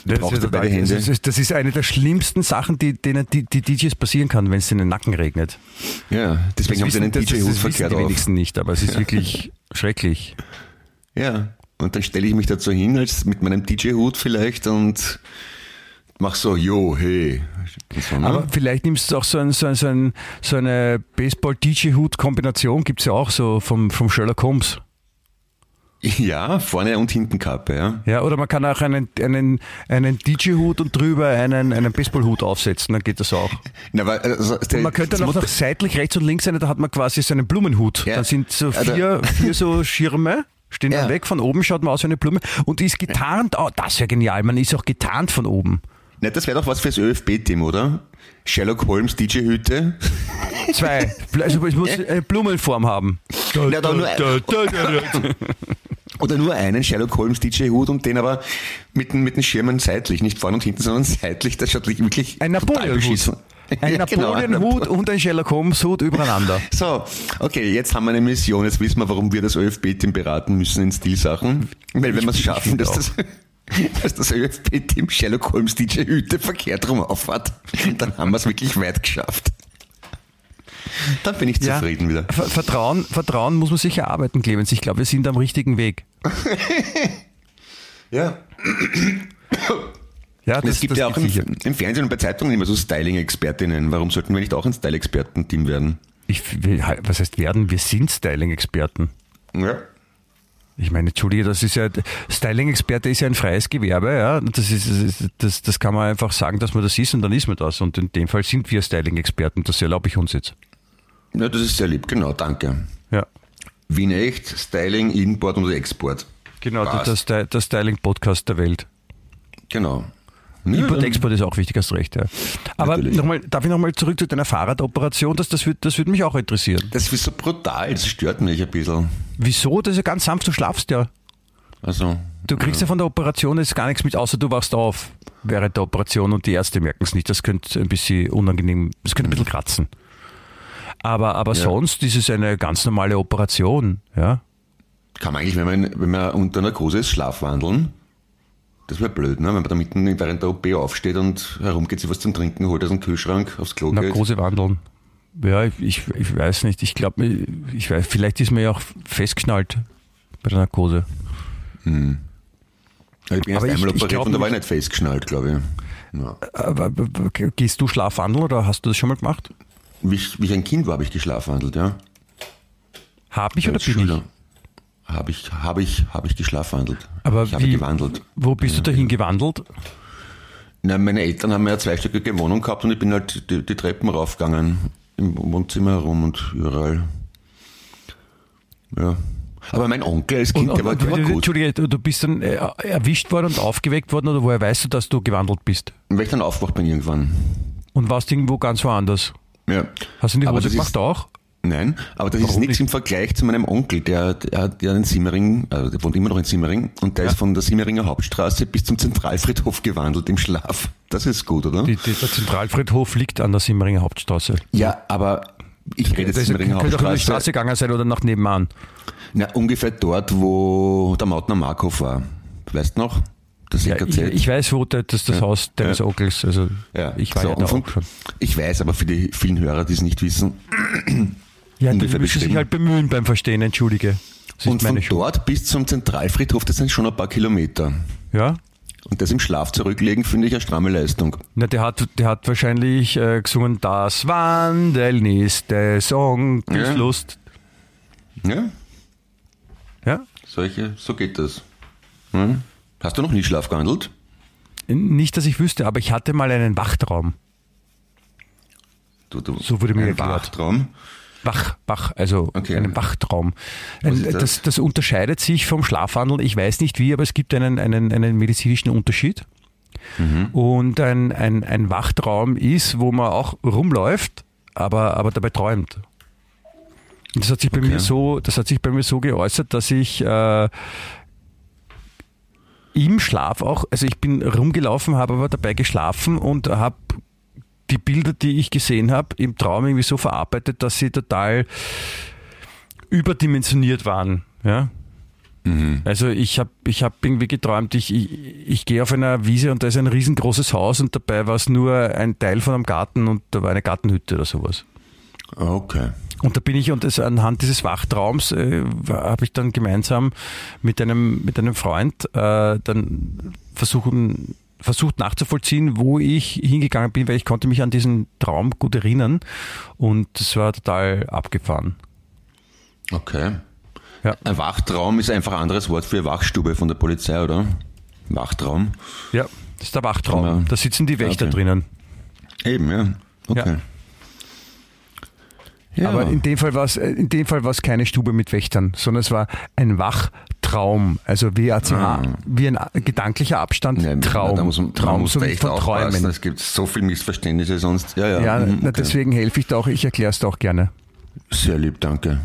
Du das brauchst ist, beide Hände. Das ist, das ist eine der schlimmsten Sachen, die, denen die, die DJs passieren kann, wenn es in den Nacken regnet. Ja, deswegen das haben sie einen DJ-Hut verkehrt die wenigsten nicht, aber es ist ja. wirklich schrecklich. Ja, und dann stelle ich mich dazu hin, als mit meinem DJ-Hut vielleicht und mach so, jo, hey. So, ne? Aber vielleicht nimmst du auch so, ein, so, ein, so, ein, so eine Baseball-DJ-Hut-Kombination, gibt es ja auch so vom, vom Sherlock Holmes. Ja, vorne und hinten Kappe, ja. Ja, oder man kann auch einen, einen, einen DJ-Hut und drüber einen, einen Baseball-Hut aufsetzen, dann geht das auch. (laughs) Na, aber, also, der, man könnte dann auch noch seitlich rechts und links sein, da hat man quasi so einen Blumenhut. Ja. Dann sind so vier, (laughs) vier so Schirme stehen ja. dann weg, von oben schaut man aus wie eine Blume und ist getarnt, oh, das wäre genial, man ist auch getarnt von oben. Na, das wäre doch was fürs ÖFB-Team, oder? Sherlock Holmes DJ-Hüte. Zwei. Also ich muss eine Blumenform haben. Na, da nur, oder nur einen Sherlock Holmes DJ-Hut und den aber mit, mit den Schirmen seitlich, nicht vorne und hinten, sondern seitlich. Das schaut wirklich ein Napoleon-Hut. Ein ja, genau, Napoleon-Hut genau. und ein Sherlock Holmes-Hut übereinander. So, okay, jetzt haben wir eine Mission. Jetzt wissen wir, warum wir das ÖFB-Team beraten müssen in Stilsachen. Weil wenn wir es schaffen, dass das dass das ÖFB-Team Sherlock Holmes DJ Hüte verkehrt rum auffahrt, dann haben wir es wirklich weit geschafft. Dann bin ich zufrieden ja, wieder. Vertrauen, Vertrauen muss man sich erarbeiten, Clemens. Ich glaube, wir sind am richtigen Weg. ja. Ja, das, es gibt ja auch im, im, Fernsehen und bei Zeitungen immer so Styling-Expertinnen. Warum sollten wir nicht auch ein Style-Experten-Team werden? Ich, was heißt werden? Wir sind Styling-Experten. Ja. Ich meine, Entschuldige, das ist ja, Styling-Experte ist ja ein freies Gewerbe, ja. Das, ist, das, das kann man einfach sagen, dass man das ist und dann ist man das. Und in dem Fall sind wir Styling-Experten, das erlaube ich uns jetzt. Ja, das ist sehr lieb, genau, danke. Ja. Wien echt, Styling, Import und Export. Genau, der, der, der Styling-Podcast der Welt. Genau. Import, Export ist auch wichtig, hast recht, ja. Aber nochmal, darf ich nochmal zurück zu deiner Fahrradoperation? Das, das würde das würd mich auch interessieren. Das ist so brutal, das stört mich ein bisschen. Wieso? Das ist ja ganz sanft, du schlafst ja. Also. Du kriegst ja. ja von der Operation jetzt gar nichts mit, außer du wachst auf während der Operation und die Ärzte merken es nicht. Das könnte ein bisschen unangenehm, das könnte ein bisschen kratzen. Aber, aber ja. sonst ist es eine ganz normale Operation, ja. Kann man eigentlich, wenn man, wenn man unter Narkose ist, schlafwandeln? Das wäre blöd, ne? wenn man da mitten während der OP aufsteht und herumgeht, sich was zum Trinken holt aus dem Kühlschrank aufs Klo Narkose wandeln. Ja, ich, ich weiß nicht. Ich glaube, ich weiß, vielleicht ist man ja auch festgeschnallt bei der Narkose. Hm. Ich bin erst aber einmal ich, operiert ich und da war ich nicht festgeschnallt, glaube ich. Ja. Aber, gehst du schlafwandeln oder hast du das schon mal gemacht? Wie ich, wie ich ein Kind war, habe ich geschlafwandelt, ja. Habe ich oder bin Schüler. ich? Habe ich, habe ich, habe ich geschlafwandelt. Aber ich wie, gewandelt. Wo bist du dahin gewandelt? Na, meine Eltern haben ja eine zweistöckige Wohnung gehabt und ich bin halt die, die Treppen raufgegangen. Im Wohnzimmer herum und überall. Ja. Aber mein Onkel als Kind, und, der war, der war gut. Entschuldige, du bist dann äh, erwischt worden und aufgeweckt worden oder woher weißt du, dass du gewandelt bist? Weil ich dann aufgewacht bin irgendwann. Und warst irgendwo ganz woanders? Ja. Hast du die Hose gemacht auch? Nein, aber das Warum ist nichts im Vergleich zu meinem Onkel, der, der hat ja in Simmering, also der wohnt immer noch in Simmering und der ja. ist von der Simmeringer Hauptstraße bis zum Zentralfriedhof gewandelt im Schlaf. Das ist gut, oder? Die, die, der Zentralfriedhof liegt an der Simmeringer Hauptstraße. Ja, aber ich rede jetzt Simmeringer Hauptstraße. Könnte auch über die Straße gegangen sein oder nach nebenan. Na, ungefähr dort, wo der Mautner Markhof war. Weißt du noch? Das ja, ich, ich, weiß, wo das, das ja. Haus deines ja. Onkels, also ja. ich war so, ja da schon. Ich weiß, aber für die vielen Hörer, die es nicht wissen, ja, die müssen sich halt bemühen beim Verstehen, entschuldige. Und von Schuld. dort bis zum Zentralfriedhof, das sind schon ein paar Kilometer. Ja. Und das im Schlaf zurücklegen, finde ich eine stramme Leistung. Na, der hat, der hat wahrscheinlich äh, gesungen, das Wandeln ist der Song, ja. Lust. Ja. Ja. Solche, so geht das. Hm? Hast du noch nie Schlaf gehandelt? Nicht, dass ich wüsste, aber ich hatte mal einen Wachtraum. Du, du, so wurde mir erklärt. Wachtraum? Wach, wach, also okay. einen Wachtraum. Ein, das? das? Das, unterscheidet sich vom Schlafwandel. Ich weiß nicht wie, aber es gibt einen, einen, einen medizinischen Unterschied. Mhm. Und ein, ein, ein Wachtraum ist, wo man auch rumläuft, aber, aber dabei träumt. Und das hat sich bei okay. mir so, das hat sich bei mir so geäußert, dass ich äh, im Schlaf auch, also ich bin rumgelaufen, habe aber dabei geschlafen und habe die Bilder, die ich gesehen habe, im Traum irgendwie so verarbeitet, dass sie total überdimensioniert waren. Ja? Mhm. Also ich habe ich hab irgendwie geträumt, ich, ich, ich gehe auf einer Wiese und da ist ein riesengroßes Haus und dabei war es nur ein Teil von einem Garten und da war eine Gartenhütte oder sowas. Okay. Und da bin ich, und das, anhand dieses Wachtraums äh, habe ich dann gemeinsam mit einem, mit einem Freund äh, dann versuchen, versucht nachzuvollziehen, wo ich hingegangen bin, weil ich konnte mich an diesen Traum gut erinnern und es war total abgefahren. Okay. Ja. Ein Wachtraum ist einfach ein anderes Wort für Wachstube von der Polizei, oder? Wachtraum. Ja, das ist der Wachtraum. Da sitzen die Wächter okay. drinnen. Eben, ja. Okay. Ja. Ja. Aber in dem Fall war es, in dem Fall war es keine Stube mit Wächtern, sondern es war ein Wachtraum. Also wie, ah. wie ein gedanklicher Abstand. Ja, Traum. Da muss Traum, muss so echt von Träumen. Es gibt so viele Missverständnisse sonst. Ja, ja. ja mhm, okay. deswegen helfe ich da auch. Ich erkläre es da auch gerne. Sehr lieb, danke.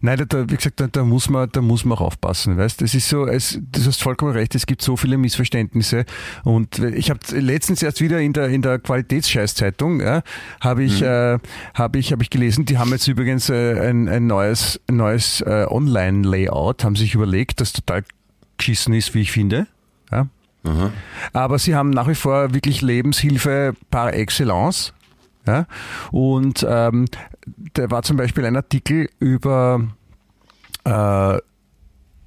Nein, da, wie gesagt, da, da, muss man, da muss man auch aufpassen, weißt? Das ist so, es, du hast vollkommen recht, es gibt so viele Missverständnisse. Und ich habe letztens erst wieder in der in der Qualitätsscheißzeitung ja, habe ich mhm. äh, habe ich habe ich gelesen, die haben jetzt übrigens äh, ein, ein neues ein neues äh, Online-Layout, haben sich überlegt, das total geschissen ist, wie ich finde. Ja. Mhm. Aber sie haben nach wie vor wirklich Lebenshilfe par excellence. Ja? Und ähm, da war zum Beispiel ein Artikel über äh,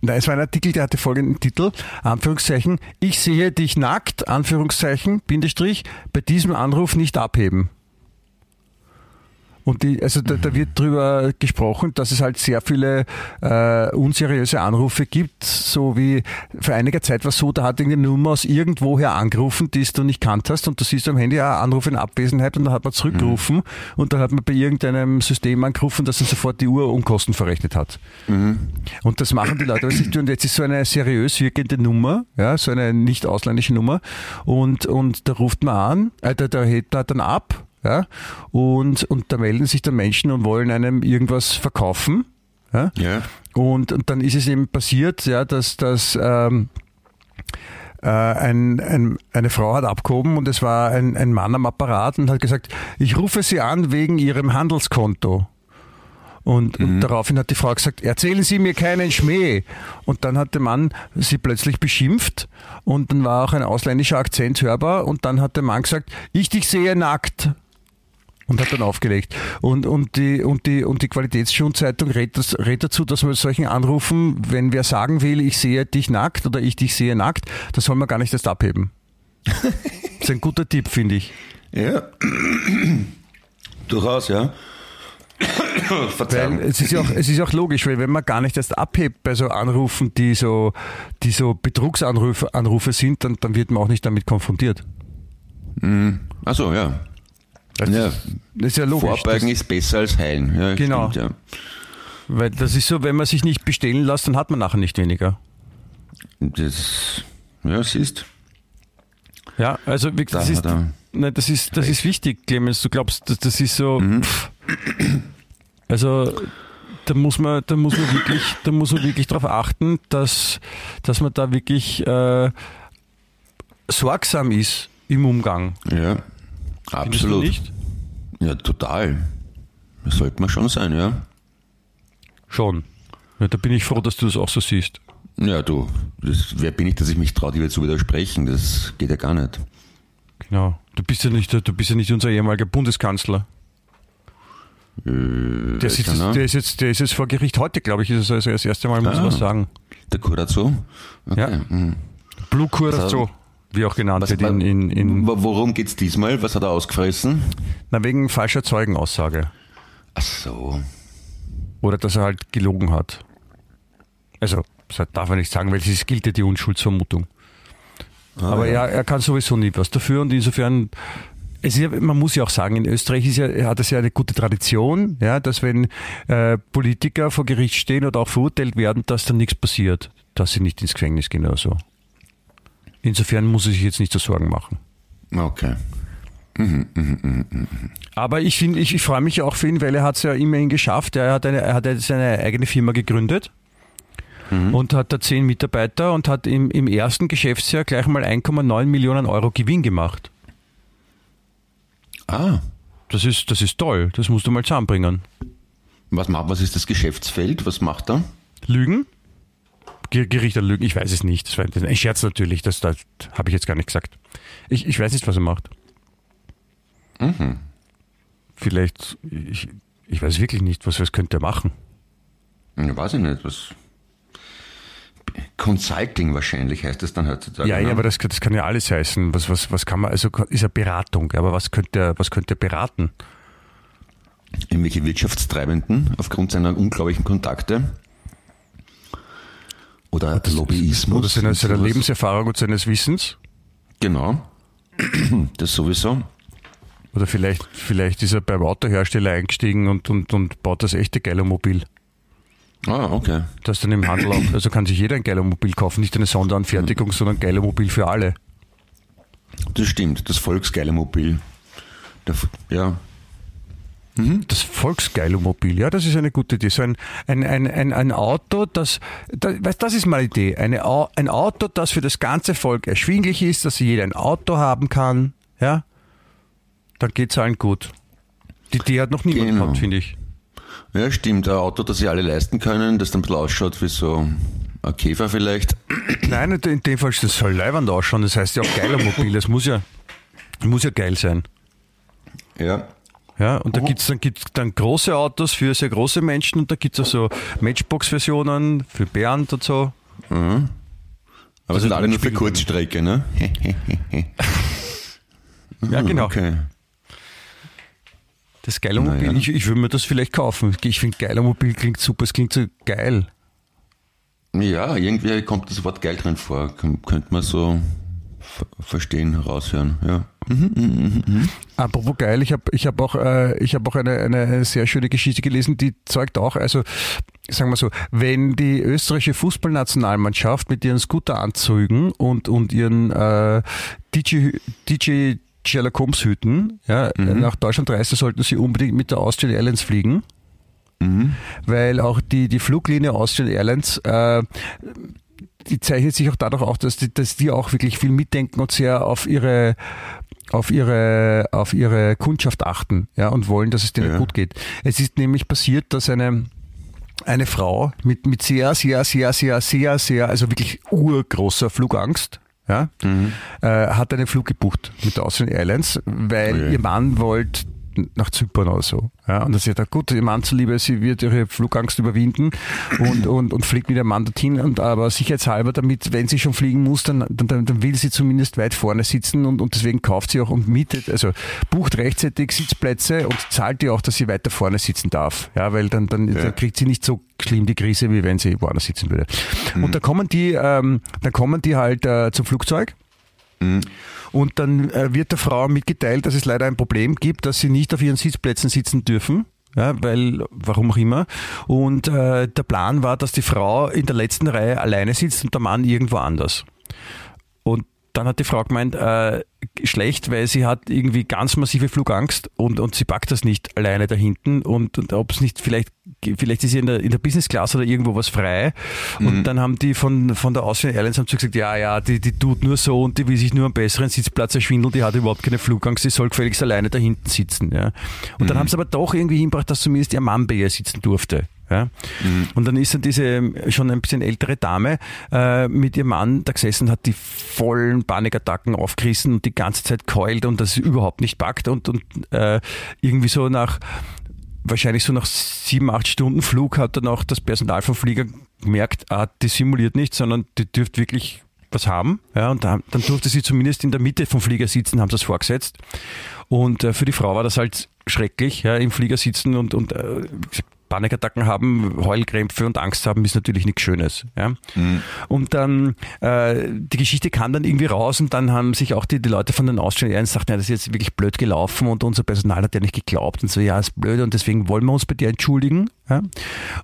Nein, es war ein Artikel, der hatte folgenden Titel, Anführungszeichen, ich sehe dich nackt, Anführungszeichen, Bindestrich, bei diesem Anruf nicht abheben. Und die, also da, da, wird drüber gesprochen, dass es halt sehr viele äh, unseriöse Anrufe gibt, so wie vor einiger Zeit war es so, da hat irgendeine Nummer aus irgendwoher angerufen, die du nicht kannt hast und du siehst am Handy ja Anruf in Abwesenheit und dann hat man zurückgerufen mhm. und dann hat man bei irgendeinem System angerufen, das dann sofort die Uhr Unkosten verrechnet hat. Mhm. Und das machen die Leute, was ich tue. Und jetzt ist so eine seriös wirkende Nummer, ja, so eine nicht ausländische Nummer und, und da ruft man an, äh, da, da hebt man dann ab ja? Und, und da melden sich dann Menschen und wollen einem irgendwas verkaufen. Ja? ja. Und, und dann ist es eben passiert, ja, dass, dass ähm, äh, ein, ein, eine Frau hat abgehoben und es war ein, ein Mann am Apparat und hat gesagt, ich rufe Sie an wegen Ihrem Handelskonto. Und, mhm. und, daraufhin hat die Frau gesagt, erzählen Sie mir keinen Schmäh. Und dann hat der Mann sie plötzlich beschimpft und dann war auch ein ausländischer Akzent hörbar und dann hat der Mann gesagt, ich dich sehe nackt und hat dann aufgelegt. Und, und die, und die, und die Qualitätsschulzeitung rät, das, rät dazu, dass man solchen Anrufen, wenn wer sagen will, ich sehe dich nackt oder ich dich sehe nackt, das soll man gar nicht erst abheben. das ist ein guter Tipp, finde ich. Ja. Durchaus, ja. Weil es ist, ja auch, es ist auch logisch, weil wenn man gar nicht erst abhebt bei so Anrufen, die so, die so Betrugsanrufe Anrufe sind, dann, dann wird man auch nicht damit konfrontiert. Mhm. Achso, ja. Das, ja. Ist, das ist ja logisch. Vorbeugen das, ist besser als heilen. Ja, genau. Stimmt, ja. Weil das ist so, wenn man sich nicht bestellen lässt, dann hat man nachher nicht weniger. Das, ja, siehst. Ja, also wie, das, da ist, nein, das ist das ist wichtig, Clemens. Du glaubst, das, das ist so. Mhm. Also da muss man, da muss man wirklich, da muss man wirklich darauf achten, dass, dass man da wirklich äh, sorgsam ist im Umgang. Ja, absolut. nicht? Ja, total. Das sollte man schon sein, ja. Schon. Ja, da bin ich froh, dass du das auch so siehst. Ja, du, das, wer bin ich, dass ich mich traue, dir zu widersprechen? Das geht ja gar nicht. Genau. Du bist ja nicht, du bist ja nicht unser ehemaliger Bundeskanzler. Äh, der, sitzt, der, ist jetzt, der ist jetzt vor Gericht heute, glaube ich, ist es also das erste Mal, muss ah, man sagen. Der Curazzo? Okay. Ja. Mhm. Blue Curazzo, wie auch genannt wird. In, in, in, worum geht es diesmal? Was hat er ausgefressen? Na, wegen falscher Zeugenaussage. Ach so. Oder dass er halt gelogen hat. Also, das darf man nicht sagen, weil es gilt ja die Unschuldsvermutung. Ah, Aber ja. er, er kann sowieso nie was dafür und insofern es ist ja, man muss ja auch sagen, in Österreich ist ja, hat es ja eine gute Tradition, ja, dass wenn äh, Politiker vor Gericht stehen oder auch verurteilt werden, dass dann nichts passiert, dass sie nicht ins Gefängnis gehen oder so. Insofern muss er sich jetzt nicht so Sorgen machen. Okay. Mhm, mh, mh, mh, Aber ich ich, ich freue mich auch für ihn, weil er hat es ja immerhin geschafft. Er hat, eine, er hat seine eigene Firma gegründet mhm. und hat da zehn Mitarbeiter und hat im, im ersten Geschäftsjahr gleich mal 1,9 Millionen Euro Gewinn gemacht. Ah. Das ist, das ist toll. Das musst du mal zusammenbringen. Was, macht, was ist das Geschäftsfeld? Was macht er? Lügen? Gerichter Lügen? Ich weiß es nicht. Das war ein Scherz natürlich. Das, das habe ich jetzt gar nicht gesagt. Ich, ich weiß nicht, was er macht. Mhm. Vielleicht, ich, ich weiß wirklich nicht, was, was könnte er machen. Ich weiß ich nicht, was. Consulting wahrscheinlich heißt das dann heutzutage. Ja, ja, ne? aber das, das kann ja alles heißen. Was, was, was kann man, also ist ja Beratung, aber was könnte er, was könnte er beraten? Irgendwelche Wirtschaftstreibenden aufgrund seiner unglaublichen Kontakte. Oder das, Lobbyismus. Oder seiner, seiner Lebenserfahrung und seines Wissens. Genau. (clears throat) Das sowieso. Oder vielleicht, vielleicht ist er beim Autohersteller eingestiegen und, und, und baut das echte Geilermobil. Ah, okay. Das dann im Handel auch, also kann sich jeder ein Geilermobil kaufen, nicht eine Sonderanfertigung, mhm. sondern ein Geilermobil für alle. Das stimmt, das Volksgeilermobil. Ja. Mhm. Das Volksgeilomobil, ja, das ist eine gute Idee. So ein, ein, ein, ein, ein Auto, das, das, das ist meine Idee. Eine, ein Auto, das für das ganze Volk erschwinglich ist, dass jeder ein Auto haben kann, ja, dann geht es allen gut. Die Idee hat noch niemand genau. gehabt, finde ich. Ja, stimmt. Ein Auto, das sich alle leisten können, das dann ein bisschen ausschaut wie so ein Käfer vielleicht. Nein, in dem Fall, das soll leibend ausschauen. Das heißt ja auch geiler Mobil. Das muss ja, muss ja geil sein. Ja. Ja, und da gibt es dann, gibt's dann große Autos für sehr große Menschen und da gibt es auch so Matchbox-Versionen für Bernd und so. Mhm. Aber das sind alle nur für Kurzstrecke, ne? (laughs) ja, genau. Okay. Das Geilermobil, naja. ich, ich würde mir das vielleicht kaufen. Ich finde Geilermobil klingt super, es klingt so geil. Ja, irgendwie kommt das Wort geil drin vor. Könnte man so verstehen, raushören. Ja. Mhm. Apropos geil, ich habe ich hab auch, äh, hab auch eine, eine sehr schöne Geschichte gelesen, die zeugt auch, also sagen wir so, wenn die österreichische Fußballnationalmannschaft mit ihren Scooteranzügen und, und ihren äh, DJ, DJ Sherlock Holmes Hüten ja, mhm. nach Deutschland reisen, sollten sie unbedingt mit der Austrian Airlines fliegen. Mhm. Weil auch die, die Fluglinie Austrian Airlines, äh, die zeichnet sich auch dadurch auch, dass die, dass die auch wirklich viel mitdenken und sehr auf ihre auf ihre, auf ihre Kundschaft achten ja, und wollen, dass es denen ja. gut geht. Es ist nämlich passiert, dass eine, eine Frau mit, mit sehr, sehr, sehr, sehr, sehr, sehr, also wirklich urgroßer Flugangst, ja, mhm. äh, hat einen Flug gebucht mit der Austrian Airlines, weil okay. ihr Mann wollte nach Zypern oder so. Ja, und dann sagt er, gut, ihr Mann zuliebe, sie wird ihre Flugangst überwinden und, und, und fliegt mit ihrem Mann dorthin. Und aber sicherheitshalber, damit, wenn sie schon fliegen muss, dann, dann, dann will sie zumindest weit vorne sitzen und, und deswegen kauft sie auch und mietet, also bucht rechtzeitig Sitzplätze und zahlt ihr auch, dass sie weiter vorne sitzen darf. Ja, weil dann, dann, ja. dann kriegt sie nicht so schlimm die Krise, wie wenn sie woanders sitzen würde. Mhm. Und da kommen die, ähm, dann kommen die halt äh, zum Flugzeug. Mhm. Und dann äh, wird der Frau mitgeteilt, dass es leider ein Problem gibt, dass sie nicht auf ihren Sitzplätzen sitzen dürfen. Ja, weil, warum auch immer. Und äh, der Plan war, dass die Frau in der letzten Reihe alleine sitzt und der Mann irgendwo anders. Und dann hat die Frau gemeint, äh, schlecht, weil sie hat irgendwie ganz massive Flugangst und, und sie packt das nicht alleine da hinten und, und ob es nicht vielleicht, vielleicht ist sie in der, in der Business Class oder irgendwo was frei und mhm. dann haben die von, von der Austrian Airlines haben sie gesagt, ja, ja, die, die tut nur so und die will sich nur einen besseren Sitzplatz erschwindeln, die hat überhaupt keine Flugangst, die soll gefälligst alleine da hinten sitzen, ja. Und mhm. dann haben sie aber doch irgendwie hinbracht, dass zumindest ihr Mann bei ihr sitzen durfte. Ja? Mhm. Und dann ist dann diese schon ein bisschen ältere Dame äh, mit ihrem Mann da gesessen, hat die vollen Panikattacken aufgerissen und die ganze Zeit keult und das überhaupt nicht packt und, und äh, irgendwie so nach wahrscheinlich so nach sieben, acht Stunden Flug hat dann auch das Personal vom Flieger gemerkt, ah, die simuliert nicht, sondern die dürfte wirklich was haben. Ja, und dann, dann durfte sie zumindest in der Mitte vom Flieger sitzen, haben sie das vorgesetzt. Und äh, für die Frau war das halt schrecklich, ja, im Flieger sitzen und, und äh, Panikattacken haben, Heulkrämpfe und Angst haben, ist natürlich nichts Schönes. Ja? Mhm. Und dann, äh, die Geschichte kam dann irgendwie raus und dann haben sich auch die, die Leute von den Austrian Airlines gesagt, ja, das ist jetzt wirklich blöd gelaufen und unser Personal hat ja nicht geglaubt und so, ja, ist blöd und deswegen wollen wir uns bei dir entschuldigen. Ja? Und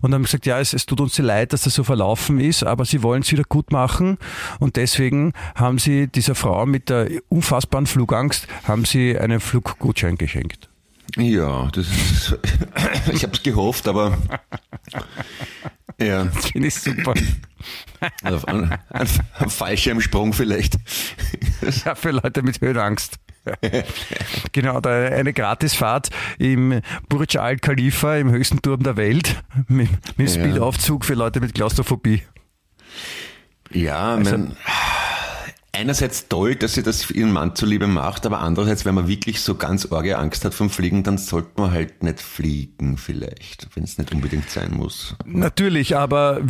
dann haben gesagt, ja, es, es tut uns leid, dass das so verlaufen ist, aber sie wollen es wieder gut machen und deswegen haben sie dieser Frau mit der unfassbaren Flugangst, haben sie einen Fluggutschein geschenkt. Ja, das ist, (laughs) ich habe es gehofft, aber ja. Das (laughs) finde ich super. Also ein, ein, ein Fallschirmsprung vielleicht. (laughs) Ja, für Leute mit Höhenangst. genau, da eine Gratisfahrt im Burj Al Khalifa, im höchsten Turm der Welt, mit, mit Speedaufzug für Leute mit Klaustrophobie. Ja, also, mein, einerseits toll, dass sie das ihren Mann zuliebe macht, aber andererseits, wenn man wirklich so ganz orge Angst hat vom Fliegen, dann sollte man halt nicht fliegen vielleicht, wenn es nicht unbedingt sein muss. Natürlich, aber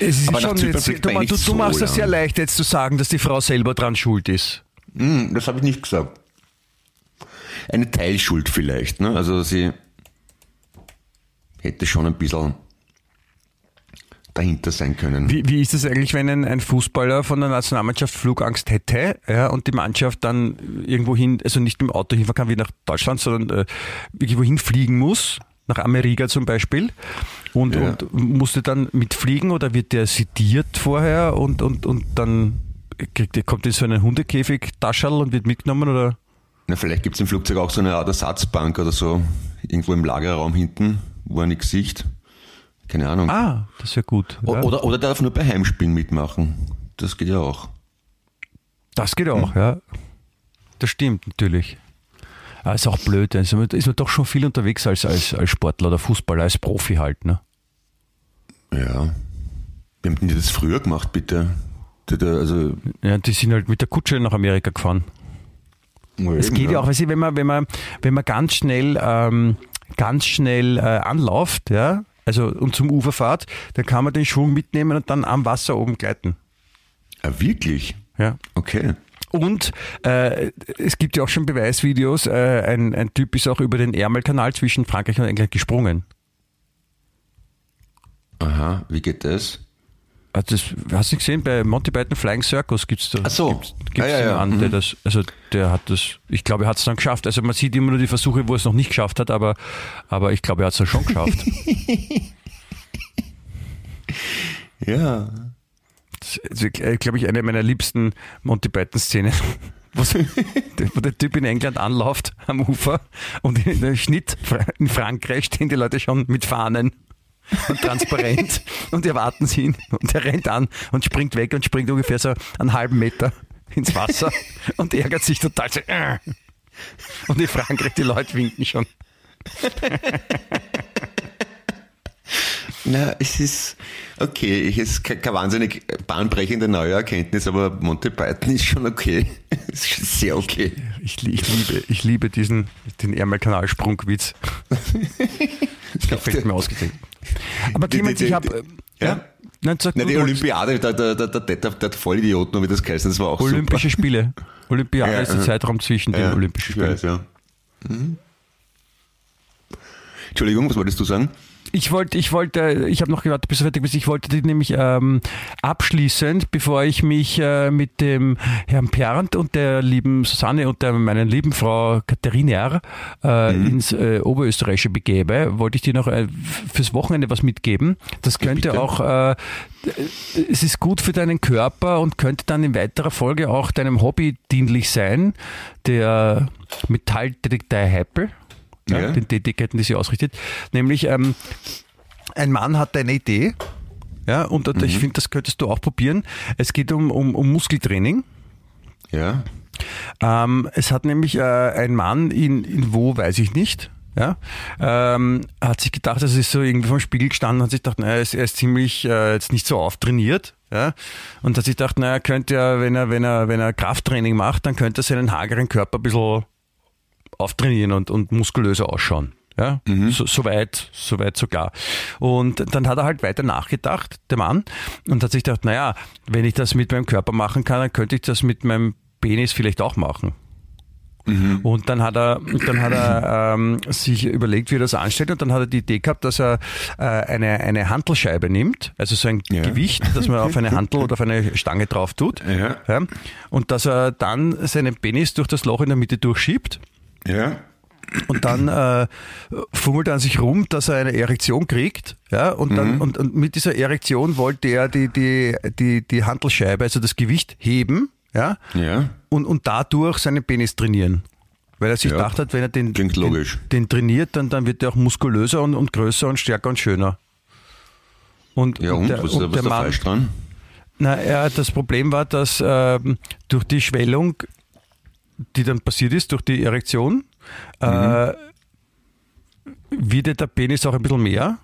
es ist aber schon jetzt, du, du, du machst so, das sehr leicht jetzt zu sagen, dass die Frau selber dran schuld ist. Hm, das habe ich nicht gesagt. Eine Teilschuld vielleicht, ne? Also sie hätte schon ein bisschen dahinter sein können. Wie, wie ist es eigentlich, wenn ein, ein, Fußballer von der Nationalmannschaft Flugangst hätte ja, und die Mannschaft dann irgendwo hin, also nicht mit dem Auto hinfahren kann wie nach Deutschland, sondern äh, irgendwo hinfliegen muss, nach Amerika zum Beispiel, und, ja. und musste dann mitfliegen oder wird der sediert vorher und, und, und dann kriegt, kommt in so einen Hundekäfig, Taschel und wird mitgenommen oder? Na, vielleicht gibt es im Flugzeug auch so eine Art Ersatzbank oder so, irgendwo im Lagerraum hinten, wo er nichts sieht. Keine Ahnung. Ah, das wäre gut. Ja. Oder, oder darf nur bei Heimspielen mitmachen. Das geht ja auch. Das geht auch, hm. ja. Das stimmt natürlich. Aber ah, ist auch blöd. Also ist man doch schon viel unterwegs als, als, als Sportler oder Fußballer, als Profi halt, ne? Ja. Wie haben die das früher gemacht, bitte? Also ja, die sind halt mit der Kutsche nach Amerika gefahren. Es geht ja auch, weißt du, wenn man, wenn man, wenn man ganz schnell, ähm, ganz schnell äh, anläuft, ja, also und zum Ufer fahrt, dann kann man den Schwung mitnehmen und dann am Wasser oben gleiten. Ah, wirklich? Ja. Okay. Und äh, es gibt ja auch schon Beweisvideos, äh, ein, ein Typ ist auch über den Ärmelkanal zwischen Frankreich und England gesprungen. Aha, wie geht das? Das hast du gesehen, bei Monty Python Flying Circus gibt es da Ach so. gibt's, gibt's ah, ja, ja. An, der mhm. das, also der hat das, ich glaube, er hat es dann geschafft. Also man sieht immer nur die Versuche, wo er es noch nicht geschafft hat, aber, aber ich glaube, er hat es dann schon geschafft. (laughs) ja. Das ist, äh, glaube ich, eine meiner liebsten Monty Python-Szenen. (laughs) wo der Typ in England anläuft am Ufer und in der Schnitt in Frankreich stehen die Leute schon mit Fahnen und transparent (laughs) und erwarten sie ihn und er rennt an und springt weg und springt ungefähr so einen halben Meter ins Wasser (laughs) und ärgert sich total. So, äh. Und in Frankreich, die Leute winken schon. Na, es ist okay. Es ist keine wahnsinnig bahnbrechende neue Erkenntnis, aber Monty Python ist schon okay. Es (laughs) ist sehr okay. Ich, ich, liebe, ich liebe diesen den Ärmelkanalsprungwitz. das gefällt mir ausgezeichnet. Aber Clemens, ich habe... Ja? ja? Nein, Nein, die Olympiade, der, der, der, der, der, der Vollidiot, nur wie das geheißen, das war auch Olympische super. Spiele. Olympiade ja, ist der Zeitraum zwischen den Olympischen Spielen. Weiß, ja. Mhm. Entschuldigung, was wolltest du sagen? Ich wollte, ich wollte, ich habe noch gewartet, bis du fertig bist. Ich wollte dich nämlich ähm, abschließend, bevor ich mich äh, mit dem Herrn Pernt und der lieben Susanne und der meiner lieben Frau Katharina äh, mhm. ins äh, Oberösterreichische begebe, wollte ich dir noch äh, fürs Wochenende was mitgeben. Das könnte Bitte? auch, äh, es ist gut für deinen Körper und könnte dann in weiterer Folge auch deinem Hobby dienlich sein. Der Metalldetektor Heppel ja, ja. den Tätigkeiten, die sie ausrichtet. Nämlich, ähm, ein Mann hat eine Idee, ja, und mhm. ich finde, das könntest du auch probieren. Es geht um, um, um Muskeltraining. Ja. Ähm, es hat nämlich äh, ein Mann in, in wo, weiß ich nicht, ja, ähm, hat sich gedacht, das ist so irgendwie vom Spiegel gestanden, hat sich gedacht, naja, er ist, er ist ziemlich äh, jetzt nicht so auftrainiert, ja, und hat sich gedacht, naja, könnte er, wenn er, wenn er, wenn er Krafttraining macht, dann könnte er seinen hageren Körper ein bisschen auftrainieren und, und muskulöser ausschauen. Ja, mhm. so, so, weit, so weit sogar. Und dann hat er halt weiter nachgedacht, der Mann, und hat sich gedacht, naja, wenn ich das mit meinem Körper machen kann, dann könnte ich das mit meinem Penis vielleicht auch machen. Mhm. Und dann hat er, dann hat er ähm, sich überlegt, wie er das anstellt, und dann hat er die Idee gehabt, dass er äh, eine, eine Hantelscheibe nimmt, also so ein ja. Gewicht, das man auf eine Hantel oder auf eine Stange drauf tut, ja. Ja, und dass er dann seinen Penis durch das Loch in der Mitte durchschiebt ja. Und dann äh, fummelt er an sich rum, dass er eine Erektion kriegt. Ja, und, dann, mhm. und, und mit dieser Erektion wollte er die, die, die, die Handelscheibe, also das Gewicht, heben. Ja, ja. Und, und dadurch seinen Penis trainieren. Weil er sich ja. gedacht hat, wenn er den, den, den, trainiert, dann, dann wird er auch muskulöser und, und größer und stärker und schöner. Und, ja, und, und der, was, und was der Mann, falsch dran? Na, er, das Problem war, dass äh, durch die Schwellung die dann passiert ist durch die Erektion, mhm. äh, wird der Penis auch ein bisschen mehr.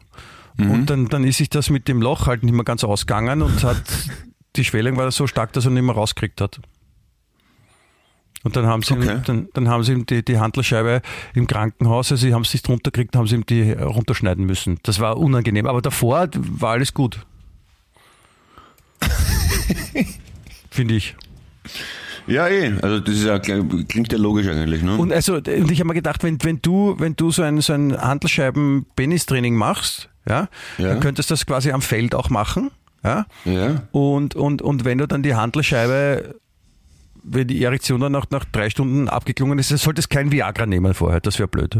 Mhm. Und dann, dann ist sich das mit dem Loch halt nicht mehr ganz ausgegangen und hat (laughs) die Schwellung war so stark, dass er nicht mehr rausgekriegt hat. Und dann haben sie, okay. ihm, dann, dann haben sie ihm die, die Handlerscheibe im Krankenhaus, also sie haben es nicht drunter gekriegt, haben sie ihm die runterschneiden müssen. Das war unangenehm. Aber davor war alles gut. (laughs) Finde ich. Ja, eh. Also das ist ja, klingt ja logisch eigentlich. Ne? Und also und ich habe mir gedacht, wenn, wenn du, wenn du so ein, so ein Handelsscheiben-Penis-Training machst, ja, ja, dann könntest du das quasi am Feld auch machen. Ja. ja. Und, und, und wenn du dann die Handelsscheibe wenn die Erektion dann nach, nach drei Stunden abgeklungen ist, solltest kein Viagra nehmen vorher, das wäre blöd.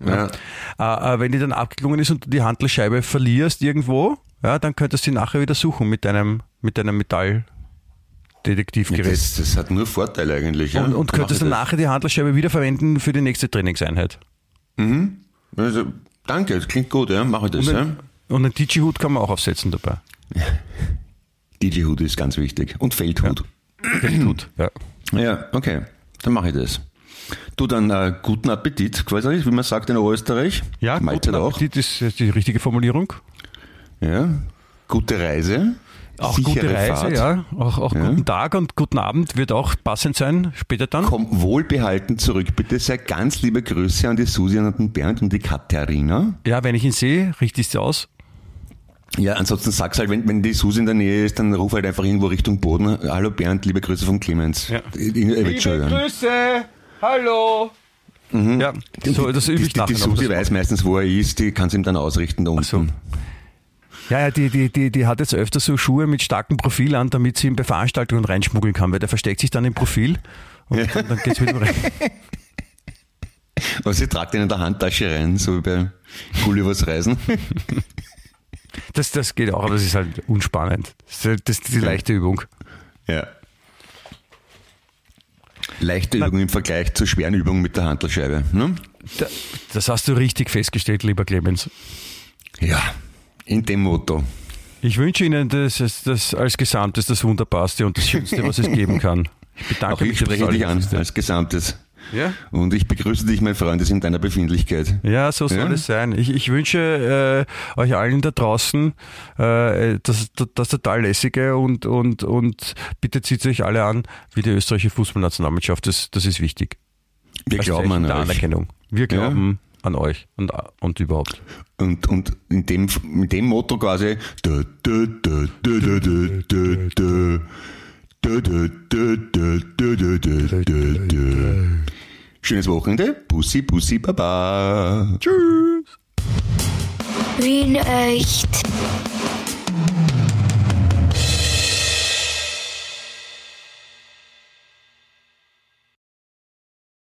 Ja. ja. Äh, wenn die dann abgeklungen ist und du die Handelsscheibe verlierst irgendwo, ja, dann könntest du sie nachher wieder suchen mit deinem, mit deinem Metall, Detektivgerät. Das, das, hat nur Vorteile eigentlich. Ja? Und, und könntest du nachher die Handlerscheibe wiederverwenden für die nächste Trainingseinheit. Mhm. Also, danke, das klingt gut, ja, mache ich das. Und ein, ja. und einen DJ-Hut kann man auch aufsetzen dabei. (laughs) Ja. DJ-Hut ist ganz wichtig. Und Feldhut. Ja. Feldhut, ja. Ja, okay, dann mache ich das. Du dann äh, guten Appetit, quasi, wie man sagt in Österreich. Ja, Mahlzeit guten Appetit auch. ist die richtige Formulierung. Ja, gute Reise. Auch gute Reise, Fahrt. ja. Auch, auch ja. guten Tag und guten Abend wird auch passend sein, später dann. Komm wohlbehalten zurück. Bitte sehr ganz liebe Grüße an die Susi und den Bernd und die Katharina. Ja, wenn ich ihn sehe, richtig sie aus. Ja, ansonsten sag's halt, wenn, wenn die Susi in der Nähe ist, dann ruf halt einfach irgendwo Richtung Boden. Hallo Bernd, liebe Grüße von Clemens. Ja. Liebe Grüße, hallo. Mhm. Ja, so, das übe ich Die, die, die Susi weiß meistens, wo er ist, die kann es ihm dann ausrichten da unten. Ach so. Ja, ja, die, die, die, die hat jetzt öfter so Schuhe mit starkem Profil an, damit sie ihn bei Veranstaltungen reinschmuggeln kann, weil der versteckt sich dann im Profil und ja. dann, dann geht's wieder rein. Aber sie tragt ihn in der Handtasche rein, so wie bei Gullivers Reisen. Das, das geht auch, aber das ist halt unspannend. Das ist, das ist die leichte Übung. Ja. Leichte Übung im Vergleich zur schweren Übung mit der Handelscheibe. Ne? Das hast du richtig festgestellt, lieber Clemens. Ja, in dem Motto. Ich wünsche Ihnen das, das als Gesamtes das Wunderbarste und das Schönste, was es geben kann. Ich bedanke Auch mich. Ich spreche dich an als Gesamtes. Ja. Und ich begrüße dich, mein Freund, in deiner Befindlichkeit. Ja, so soll ja? es sein. Ich, ich wünsche äh, euch allen da draußen äh, das, das total lässige und, und, und bitte zieht euch alle an, wie die österreichische Fußballnationalmannschaft. Das, das ist wichtig. Wir Als glauben an euch. Anerkennung. Wir glauben ja. An euch und, und überhaupt. Und, und in dem, mit dem Motto quasi. Schönes Wochenende. Bussi, Bussi, Baba. Tschüss. Wien echt.